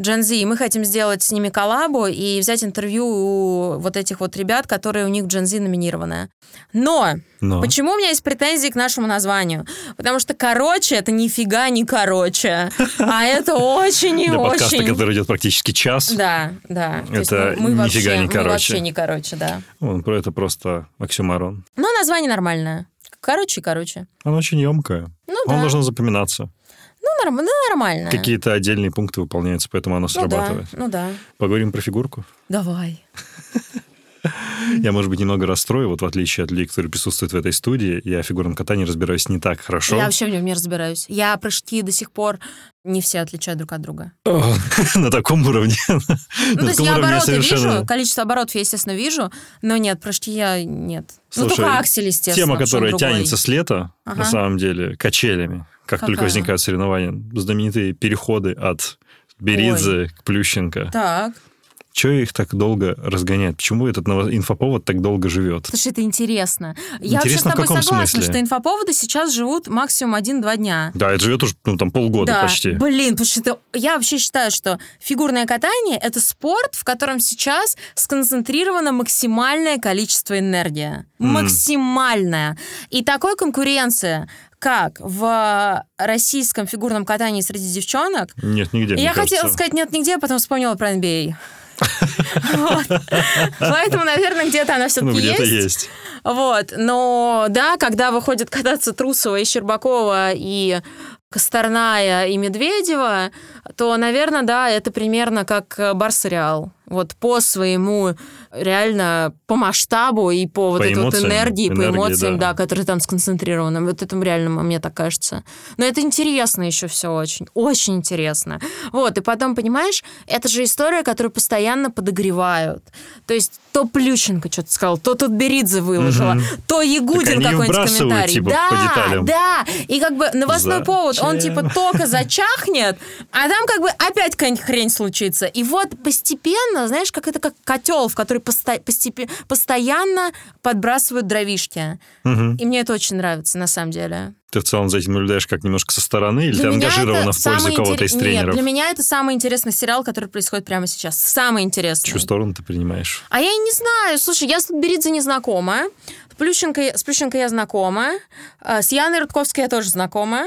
Gen Z. И мы хотим сделать с ними коллабу и взять интервью у вот этих вот ребят, которые у них в Z номинированы. Но Но. Почему у меня есть претензии к нашему названию? Потому что короче это нифига не короче, а это очень и Для подкаста, очень. который идет практически час, Да, да. Это нифига не мы короче. вообще не короче, да. это просто оксюмарон. Но название нормальное. Короче и короче. Оно очень емкое. Ну Он да. должен запоминаться. Ну, норм- ну, нормально. Какие-то отдельные пункты выполняются, поэтому оно ну, да, срабатывает. ну да. Поговорим про фигурку. Давай. *laughs* Я, может быть, немного расстрою, вот в отличие от людей, которые присутствуют в этой студии, я в фигурном катании разбираюсь не так хорошо. Я вообще в нем не разбираюсь. Я прыжки до сих пор не все отличают друг от друга. *laughs* На таком уровне. Ну, то *laughs* есть я обороты совершенно- вижу, количество оборотов я, естественно, вижу, но нет, прыжки я нет. ну, Слушай, только аксель, естественно. Тема, которая тянется с лета, Ага. на самом деле, качелями. Как только Какая? возникают соревнования, знаменитые переходы от Беридзе к Плющенко. Так. Что их так долго разгоняет? Почему этот инфоповод так долго живет? Слушай, это интересно. Я вообще с тобой согласна, смысле? что инфоповоды сейчас живут максимум один-два дня. Да, это живет уже ну, там полгода да. почти. Блин, потому что это... я вообще считаю, что фигурное катание — это спорт, в котором сейчас сконцентрировано максимальное количество энергии. Mm. Максимальное. И такой конкуренции как в российском фигурном катании среди девчонок. Нет, нигде. Я хотела сказать нет нигде, а потом вспомнила про NBA. *laughs* Поэтому, наверное, где-то она все-таки есть. где-то есть. Вот. Но да, когда выходят кататься Трусова и Щербакова и Косторная и Медведева, то, наверное, да, это примерно как Барс-Реал. Вот по своему реально по масштабу и по, по вот этой вот энергии, энергии, по эмоциям, да. да, которые там сконцентрированы. Вот это реально, мне так кажется. Но это интересно еще все очень. Очень интересно. Вот, и потом, понимаешь, это же история, которую постоянно подогревают. То есть то Плющенко что-то сказал, то тут Беридзе выложила, угу. то Ягудин какой-нибудь комментарий. Типа, да, да. И как бы новостной За... повод, он типа только зачахнет, а там как бы опять какая-нибудь хрень случится. И вот постепенно, знаешь, как это как котел, в который посто... постепенно, постоянно подбрасывают дровишки. Угу. И мне это очень нравится, на самом деле. Ты в целом за этим наблюдаешь как немножко со стороны, или для ты ангажирована в пользу кого-то интерес... из тренеров? Нет, для меня это самый интересный сериал, который происходит прямо сейчас. Самый интересный. Чью сторону ты принимаешь? А я и не знаю. Слушай, я с Беридзе не знакома. Плющенко, с Плющенко я знакома. А, с Яной Рудковской я тоже знакома.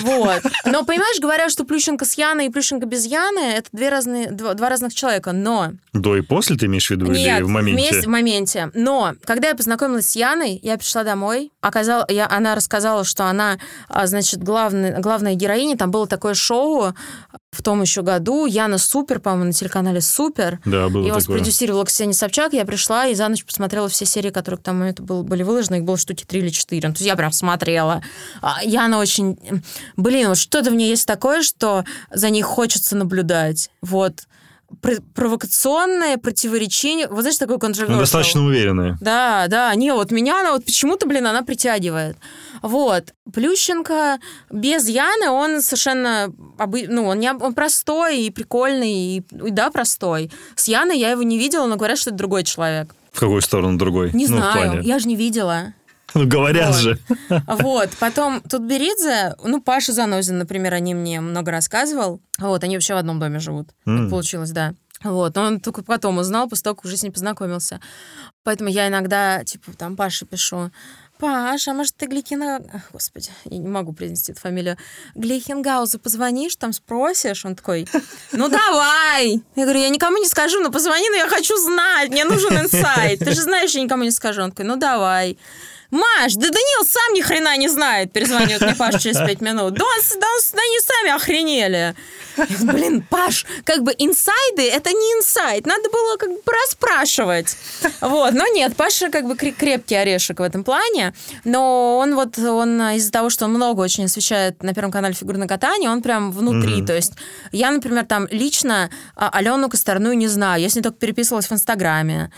Вот. Но, понимаешь, говорят, что Плющенко с Яной и Плющенко без Яны — это две разные, два, два разных человека, но... До и после ты имеешь в виду Нет, или в моменте? вместе, в моменте. Но, когда я познакомилась с Яной, я пришла домой, оказал, я, она рассказала, что она, а, значит, главный, главная героиня, там было такое шоу в том еще году. Яна Супер, по-моему, на телеканале Супер. Да, было Его такое. спродюсировала Ксения Собчак. Я пришла и за ночь посмотрела все серии, которые к тому моменту были выложены. Их было штуки три или четыре. Ну, то есть я прям смотрела. А, Яна очень... Блин, вот что-то в ней есть такое, что за ней хочется наблюдать. Вот провокационное, противоречение. Вот знаешь, такое контроверсия. Ну, достаточно уверенная. Да, да. Не, вот меня она вот почему-то, блин, она притягивает. Вот. Плющенко без Яны, он совершенно... Ну, он, не, он простой и прикольный, и, и да, простой. С Яной я его не видела, но говорят, что это другой человек. В какую сторону другой? Не ну, знаю, я же не видела. Ну, говорят вот. же. Вот. Потом тут Беридзе, ну, Паша Занозин, например, о ним мне много рассказывал. Вот, они вообще в одном доме живут. Mm. Так получилось, да. Вот, но он только потом узнал, после того, как уже с ним познакомился. Поэтому я иногда, типа, там, Паше пишу, Паша, а может, ты Гликина... Господи, я не могу произнести эту фамилию. Глейхенгаузу позвонишь, там спросишь? Он такой, ну давай! Я говорю, я никому не скажу, но позвони, но я хочу знать, мне нужен инсайт. Ты же знаешь, я никому не скажу. Он такой, ну давай. Маш, да Данил сам ни хрена не знает, перезвонит мне Паш через пять минут. Да, он, да, он, да они сами охренели. Блин, Паш, как бы инсайды, это не инсайд, надо было как бы расспрашивать. Вот, но нет, Паша как бы крепкий орешек в этом плане, но он вот, он из-за того, что он много очень освещает на Первом канале фигурное катание, он прям внутри, mm-hmm. то есть я, например, там лично а, Алену Косторную не знаю, я с ней только переписывалась в Инстаграме,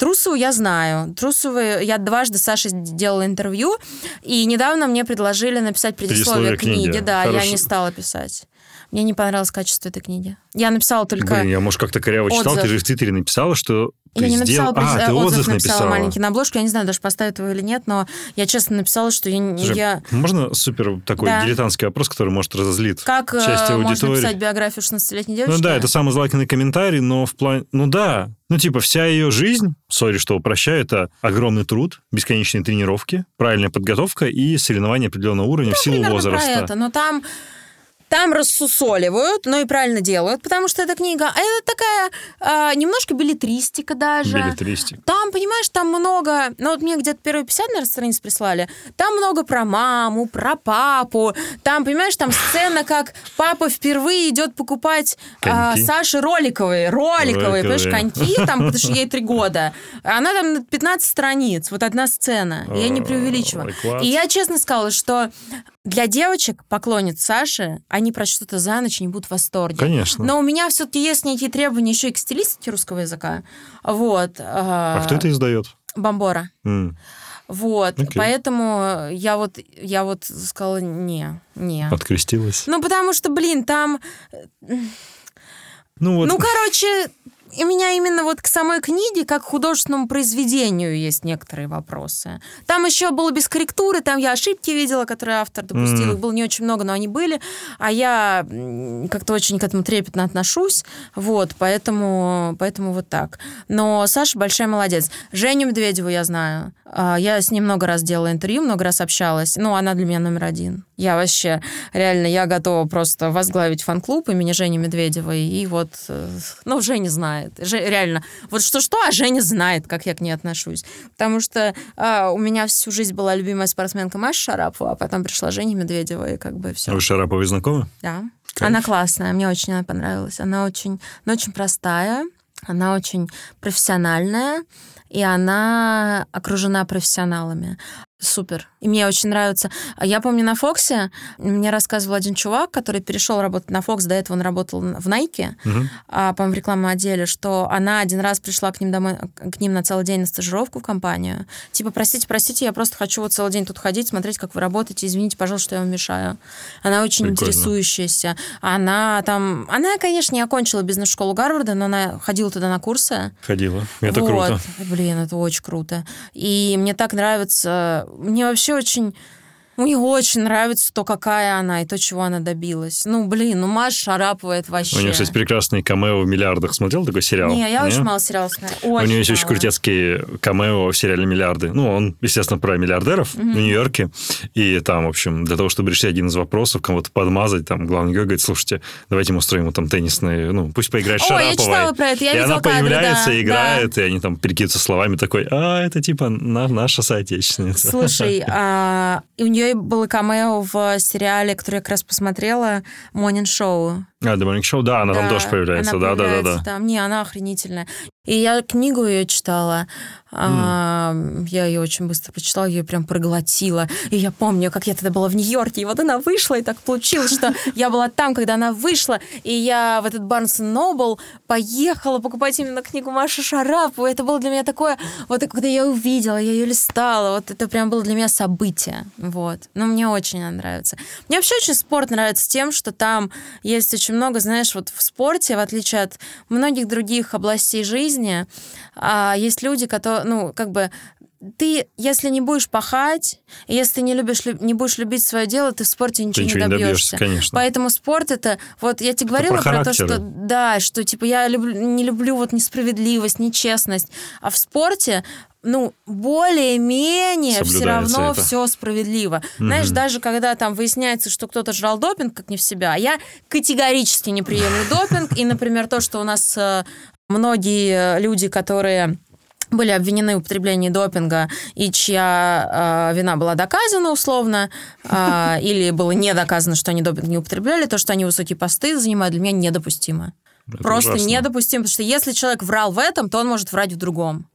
Трусову я знаю. Трусову я дважды с Сашей делала интервью, и недавно мне предложили написать предисловие, предисловие книги. Да, Хорошо. я не стала писать. Мне не понравилось качество этой книги. Я написала только Блин, я, может, как-то коряво отзыв. читал. Ты же в Твиттере написала, что ты я не написала, сделал... а, ты отзыв, отзыв написала, написала маленький на обложку. Я не знаю, даже поставить его или нет, но я честно написала, что я... Слушай, я... Можно супер такой да. дилетантский вопрос, который может разозлить как часть аудитории? можно написать биографию 16-летней девочки? Ну да, это самый злаканный комментарий, но в плане... Ну да, ну типа вся ее жизнь, сори, что упрощаю, это огромный труд, бесконечные тренировки, правильная подготовка и соревнования определенного уровня ну, в силу возраста. Про это, но там там рассусоливают, но и правильно делают, потому что эта книга, а это такая э, немножко билетристика даже. Билетристика. Там, понимаешь, там много, ну вот мне где-то первые 50, наверное, страниц прислали, там много про маму, про папу, там, понимаешь, там сцена, как папа впервые идет покупать э, Саше роликовые, роликовые, роликовые, понимаешь, коньки, там, потому что ей три *laughs* года. Она там на 15 страниц, вот одна сцена, я не преувеличиваю. И я честно сказала, что для девочек, поклонниц Саши, они прочтут это за ночь не будут в восторге. Конечно. Но у меня все-таки есть некие требования еще и к стилистике русского языка. Вот. А, а кто это издает? Бомбора. Mm. Вот, okay. поэтому я вот, я вот сказала, не, не. Открестилась? Ну, потому что, блин, там Ну, вот. ну короче, у меня именно вот к самой книге, как к художественному произведению, есть некоторые вопросы. Там еще было без корректуры, там я ошибки видела, которые автор допустил. Mm. Их было не очень много, но они были. А я как-то очень к этому трепетно отношусь. Вот, поэтому, поэтому вот так. Но Саша большая молодец. Женю Медведеву я знаю. А, я с ней много раз делала интервью, много раз общалась. Ну, она для меня номер один. Я вообще, реально, я готова просто возглавить фан-клуб имени Жени Медведевой. И вот, э, ну, Женя знает. Ж, реально. Вот что-что, а Женя знает, как я к ней отношусь. Потому что а, у меня всю жизнь была любимая спортсменка Маша Шарапова, а потом пришла Женя Медведева, и как бы все. А вы Шараповой знакомы? Да. Кайф. Она классная, мне очень она понравилась. Она очень, она очень простая, она очень профессиональная, и она окружена профессионалами. Супер. И мне очень нравится. Я помню на Фоксе, мне рассказывал один чувак, который перешел работать на Фокс, до этого он работал в Nike, угу. а, по-моему, в рекламном отделе, что она один раз пришла к ним домой, к ним на целый день на стажировку в компанию. Типа, простите, простите, я просто хочу вот целый день тут ходить, смотреть, как вы работаете, извините, пожалуйста, что я вам мешаю. Она очень Прикольно. интересующаяся. Она там... Она, конечно, не окончила бизнес-школу Гарварда, но она ходила туда на курсы. Ходила. Это вот. круто. Блин, это очень круто. И мне так нравится мне вообще очень мне очень нравится то, какая она и то, чего она добилась. Ну, блин, ну Маша Шарапова это вообще... У нее, кстати, прекрасный камео в «Миллиардах». Смотрел такой сериал? Не, я Не? очень мало сериалов. Очень У нее есть очень крутецкие камео в сериале «Миллиарды». Ну, он, естественно, про миллиардеров mm-hmm. в Нью-Йорке. И там, в общем, для того, чтобы решить один из вопросов, кому-то подмазать, там главный герой говорит, слушайте, давайте мы устроим ему там теннисные, ну, пусть поиграет О, Шараповой. я читала про это, я И она кадры, появляется, да, играет, да. и они там перекидываются словами такой, а, это типа наша соотечественница. Слушай, *laughs* а, у нее было камео в сериале, который я как раз посмотрела, «Morning Show». А, Morning Show, да, она да, там тоже появляется, да, да, да, да. Там. Не, она охренительная. И я книгу ее читала, mm. а, я ее очень быстро прочитала, ее прям проглотила. И я помню, как я тогда была в Нью-Йорке, и вот она вышла, и так получилось, что я была там, когда она вышла, и я в этот Барнс Нобл поехала покупать именно книгу Маши Шараповой. Это было для меня такое, вот когда я увидела, я ее листала, вот это прям было для меня событие. Вот. Но мне очень она нравится. Мне вообще очень спорт нравится тем, что там есть очень много, знаешь, вот в спорте, в отличие от многих других областей жизни, а, есть люди, которые, ну, как бы ты, если не будешь пахать, если ты не любишь, не будешь любить свое дело, ты в спорте ничего, ничего не добьешься. Не добьешься конечно. Поэтому спорт это, вот я тебе говорила про, про то, что да, что типа я люблю, не люблю вот несправедливость, нечестность, а в спорте ну, более-менее все равно это. все справедливо. Угу. Знаешь, даже когда там выясняется, что кто-то жрал допинг, как не в себя, я категорически не приемлю допинг. И, например, то, что у нас э, многие люди, которые были обвинены в употреблении допинга, и чья э, вина была доказана условно, э, *laughs* или было не доказано, что они допинг не употребляли, то, что они высокие посты занимают, для меня недопустимо. Это Просто ужасно. недопустимо, потому что если человек врал в этом, то он может врать в другом.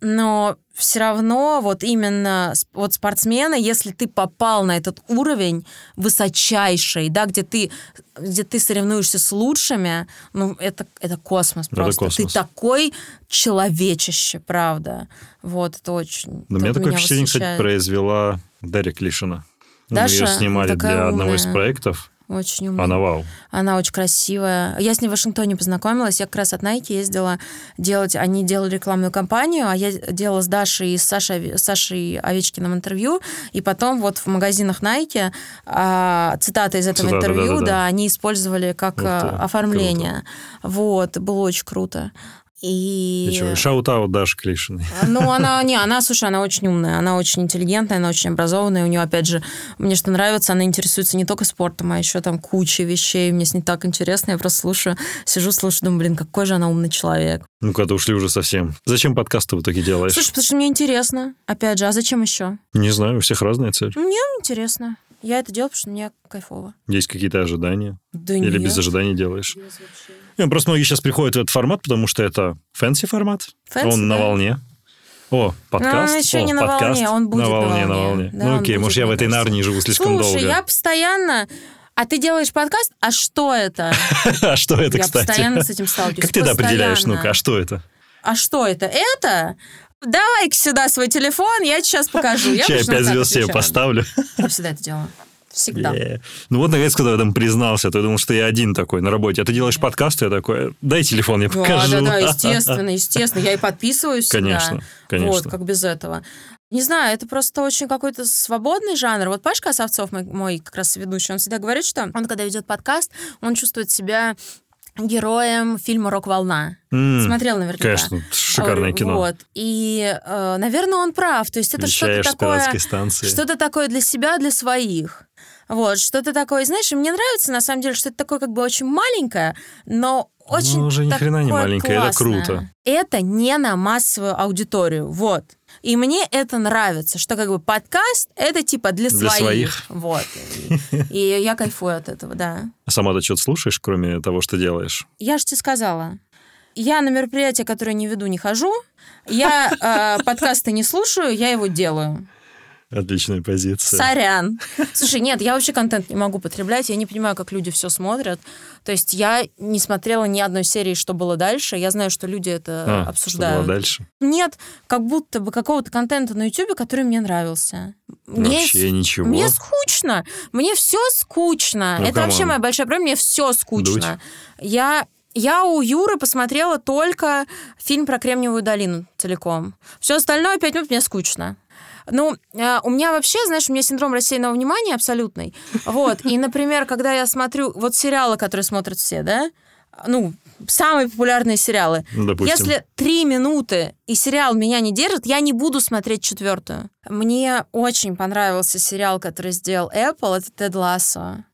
Но все равно вот именно вот спортсмены, если ты попал на этот уровень высочайший, да, где ты, где ты соревнуешься с лучшими, ну, это, это космос просто. Это космос. Ты такой человечище, правда. Вот, это очень... Но меня такое впечатление, восхищает. кстати, произвела Дарья Клишина. Даша, Мы ее снимали для одного из проектов. Очень умная. Она вау. Она очень красивая. Я с ней в Вашингтоне познакомилась. Я как раз от Nike ездила делать... Они делали рекламную кампанию, а я делала с Дашей и с Сашей, Сашей Овечкиным интервью. И потом вот в магазинах Nike а, цитаты из этого Цитата, интервью, да, да, да. они использовали как а, оформление. Круто. Вот, было очень круто. И... И shout-out Даша Клишиной. Ну, она, не, она, слушай, она очень умная, она очень интеллигентная, она очень образованная. У нее, опять же, мне что нравится, она интересуется не только спортом, а еще там кучей вещей. Мне с ней так интересно, я просто слушаю, сижу, слушаю, думаю, блин, какой же она умный человек. Ну, когда ушли уже совсем. Зачем подкасты в итоге делаешь? Слушай, потому что мне интересно. Опять же, а зачем еще? Не знаю, у всех разная цель. Мне интересно. Я это делаю, потому что мне кайфово. Есть какие-то ожидания? Да Или нет. без ожиданий делаешь? Нет, просто многие сейчас приходят в этот формат, потому что это fancy формат. Fancy, Он да. на волне. О, подкаст. Ну, еще О, не на подкаст. волне, он будет на волне. на волне. На волне. Да, ну окей, будет, может, я в этой нарнии живу слишком Слушай, долго. я постоянно... А ты делаешь подкаст, а что это? *laughs* а что это, я кстати? постоянно с этим сталкиваюсь. Как ты это определяешь? Ну-ка, а что это? А что это? Это? Давай-ка сюда свой телефон, я тебе сейчас покажу. Я *laughs* Чай пять звезд себе поставлю. Я всегда это делаю. Всегда. Yeah. Ну вот, наконец, когда я там признался, ты думал, что я один такой на работе. А ты делаешь подкаст, и я такой, дай телефон, я покажу. Да, да, *laughs* да, естественно, естественно. Я и подписываюсь Конечно, всегда. конечно. Вот, как без этого. Не знаю, это просто очень какой-то свободный жанр. Вот Пашка Осовцов, мой, мой как раз ведущий, он всегда говорит, что он, когда ведет подкаст, он чувствует себя героем фильма «Рок-волна». Mm, Смотрел наверняка. Конечно, шикарное кино. Вот. И, э, наверное, он прав. То есть это что-то такое... Что-то такое для себя, для своих. Вот, что-то такое, знаешь, и мне нравится, на самом деле, что это такое как бы очень маленькое, но очень Ну, уже ни хрена не маленькое, это круто. Это не на массовую аудиторию, вот. И мне это нравится, что как бы подкаст это типа для, для своих. своих. Вот. И, и я кайфую от этого, да. А сама ты что-то слушаешь, кроме того, что делаешь? Я же тебе сказала. Я на мероприятия, которые не веду, не хожу. Я э, подкасты не слушаю, я его делаю. Отличная позиция. Сорян. Слушай, нет, я вообще контент не могу потреблять. Я не понимаю, как люди все смотрят. То есть я не смотрела ни одной серии, что было дальше. Я знаю, что люди это а, обсуждают. Что было дальше? Нет, как будто бы какого-то контента на YouTube, который мне нравился. Мне, вообще ничего. Мне скучно. Мне все скучно. Ну, это вообще моя большая проблема. Мне все скучно. Дуть. Я я у Юры посмотрела только фильм про Кремниевую долину целиком. Все остальное пять минут мне скучно. Ну, э, у меня вообще, знаешь, у меня синдром рассеянного внимания абсолютный. Вот. И, например, когда я смотрю вот сериалы, которые смотрят все, да, ну, самые популярные сериалы. Допустим. Если три минуты и сериал меня не держит, я не буду смотреть четвертую. Мне очень понравился сериал, который сделал Apple, это Тед Лассо.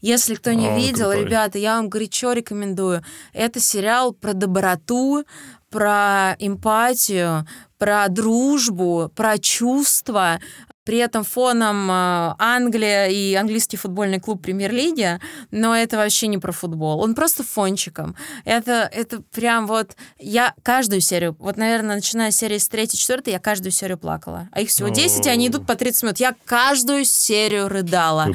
Если кто не О, видел, крутой. ребята, я вам горячо рекомендую. Это сериал про доброту, про эмпатию, про дружбу, про чувства, при этом фоном э, Англия и английский футбольный клуб премьер-лиги, но это вообще не про футбол. Он просто фончиком. Это, это прям вот... Я каждую серию, вот, наверное, начиная с серии с третьей, четвертой, я каждую серию плакала. А их всего 10, и они идут по 30 минут. Я каждую серию рыдала.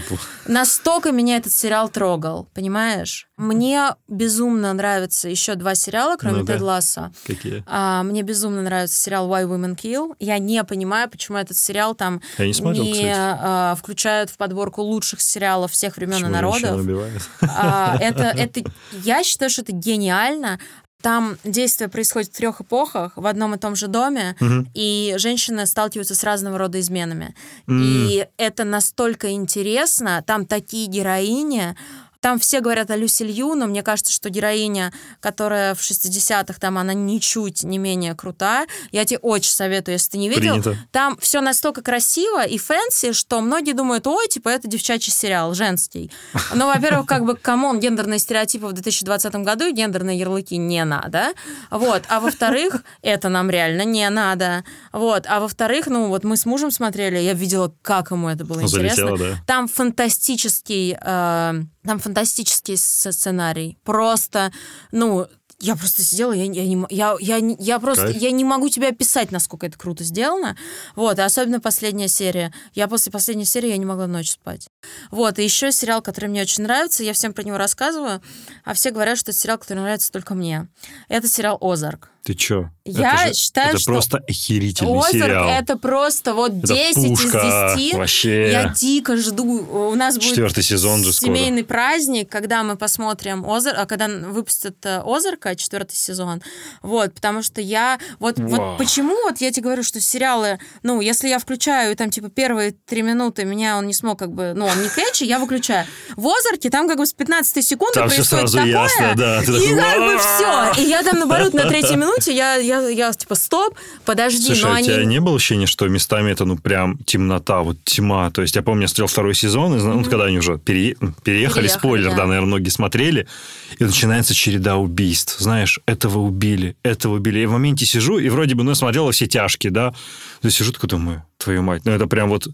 Настолько меня этот сериал трогал, понимаешь? Мне безумно нравятся еще два сериала, кроме ну, Тед Ласса. Какие? А, мне безумно нравится сериал Why Women Kill. Я не понимаю, почему этот сериал там я не, смотрел, не а, включают в подборку лучших сериалов всех времен и народов. А, *laughs* это, это, я считаю, что это гениально. Там действие происходит в трех эпохах в одном и том же доме, угу. и женщины сталкиваются с разного рода изменами. Mm. И это настолько интересно. Там такие героини. Там все говорят о Люси Лью, но мне кажется, что героиня, которая в 60-х, там она ничуть не менее крута. Я тебе очень советую, если ты не видел. Принято. Там все настолько красиво и fancy, что многие думают, ой, типа, это девчачий сериал, женский. Но, во-первых, как бы, come on, гендерные стереотипы в 2020 году и гендерные ярлыки не надо. Вот. А во-вторых, это нам реально не надо. Вот. А во-вторых, ну, вот мы с мужем смотрели, я видела, как ему это было Залетело, интересно. Да. Там фантастический э, там фантастический сценарий. Просто, ну, я просто сидела, я, я, не, я, я, я просто, Кайф. я не могу тебе описать, насколько это круто сделано. Вот, и особенно последняя серия. Я после последней серии я не могла ночь спать. Вот, и еще сериал, который мне очень нравится, я всем про него рассказываю, а все говорят, что это сериал, который нравится только мне. Это сериал «Озарк». Ты чё? Я это же, считаю, это что... просто охерительный Озарк сериал. это просто вот это 10 пушка, из 10. Вообще. Я дико жду. У нас будет Четвертый сезон же семейный скоро. праздник, когда мы посмотрим Озарк, а когда выпустят э, Озарка, четвертый сезон. Вот, потому что я... Вот, вот почему вот я тебе говорю, что сериалы, ну, если я включаю, там, типа, первые три минуты меня он не смог, как бы, ну, он не кэчи, я выключаю. В Озарке там, как бы, с 15 секунды там происходит все сразу такое, ясно, да. Ты и такой, как бы все. И я там, наоборот, на третьей минуте, я, я, я типа, стоп, подожди, Слушай, но а у тебя не было ощущения, что местами это, ну, прям темнота, вот тьма? То есть я помню, я смотрел второй сезон, и, ну, mm-hmm. когда они уже пере... переехали, переехали, спойлер, да. да, наверное, многие смотрели, и начинается череда убийств. Знаешь, этого убили, этого убили. И в моменте сижу, и вроде бы, ну, я смотрела все тяжкие, да, то сижу такой, думаю, твою мать, ну, это прям вот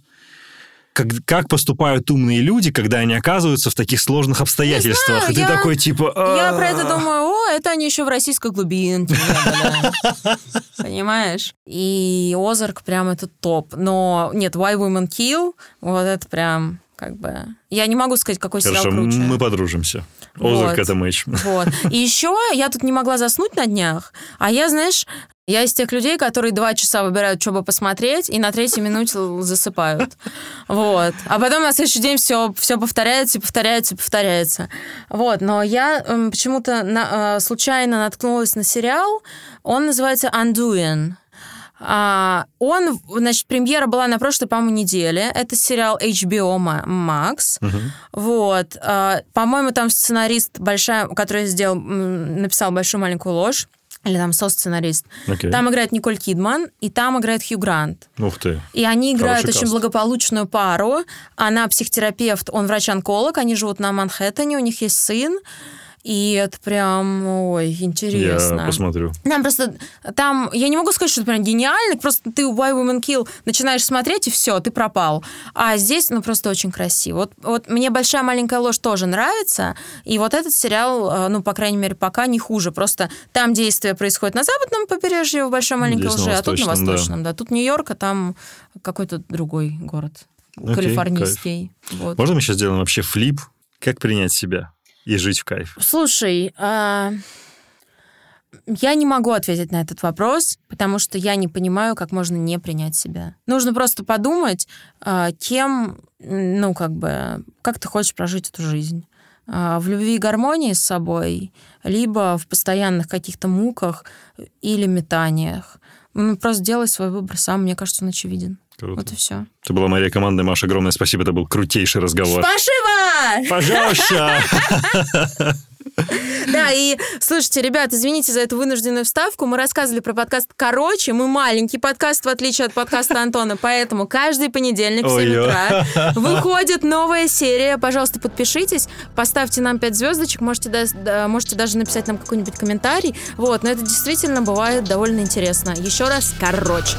как, как поступают умные люди, когда они оказываются в таких сложных обстоятельствах. Знаю, и ты я, такой, типа... Я про это думаю, о, это они еще в российской глубинке. *laughs* Понимаешь? И Озарк прям это топ. Но нет, Why Women Kill, вот это прям как бы... Я не могу сказать, какой Хорошо, сериал круче. мы подружимся. Озарк вот, это матч. Вот. И еще я тут не могла заснуть на днях, а я, знаешь, Я из тех людей, которые два часа выбирают, что бы посмотреть, и на третьей минуте засыпают. Вот. А потом на следующий день все, все повторяется, и повторяется, и повторяется. Вот. Но я э, почему-то на, э, случайно наткнулась на сериал. Он называется «Undoing». А, он, значит, премьера была на прошлой, по-моему, неделе. Это сериал HBO Max. Угу. Вот. А, по-моему, там сценарист большая, который сделал, написал большую маленькую ложь или там со-сценарист. Okay. Там играет Николь Кидман, и там играет Хью Грант. Ух ты. И они играют Хороший очень каст. благополучную пару. Она психотерапевт, он врач-онколог, они живут на Манхэттене, у них есть сын. И это прям, ой, интересно. Я посмотрю. Там просто, там, я не могу сказать, что это прям гениально, просто ты Why Women Kill начинаешь смотреть, и все, ты пропал. А здесь, ну, просто очень красиво. Вот, вот мне «Большая маленькая ложь» тоже нравится, и вот этот сериал, э, ну, по крайней мере, пока не хуже. Просто там действие происходит на западном побережье в «Большой маленькой лжи», а тут на восточном, да. да. Тут Нью-Йорк, а там какой-то другой город, Окей, калифорнийский. Вот. Можно мы сейчас сделаем вообще флип? Как принять себя? И жить в кайф? Слушай, а... Я не могу ответить на этот вопрос, потому что я не понимаю, как можно не принять себя. Нужно просто подумать, а, кем, ну, как бы, как ты хочешь прожить эту жизнь. А, в любви и гармонии с собой, либо в постоянных каких-то муках или метаниях. Ну, просто делай свой выбор сам, мне кажется, он очевиден. Круто. Вот и все. Это была моя команда, Маша, огромное спасибо, это был крутейший разговор. Спасибо! Пожалуйста! *laughs* Да, и слушайте, ребят, извините за эту вынужденную вставку. Мы рассказывали про подкаст короче. Мы маленький подкаст, в отличие от подкаста Антона. Поэтому каждый понедельник в 7 утра *laughs* выходит новая серия. Пожалуйста, подпишитесь, поставьте нам 5 звездочек. Можете, можете даже написать нам какой-нибудь комментарий. Вот, но это действительно бывает довольно интересно. Еще раз, короче.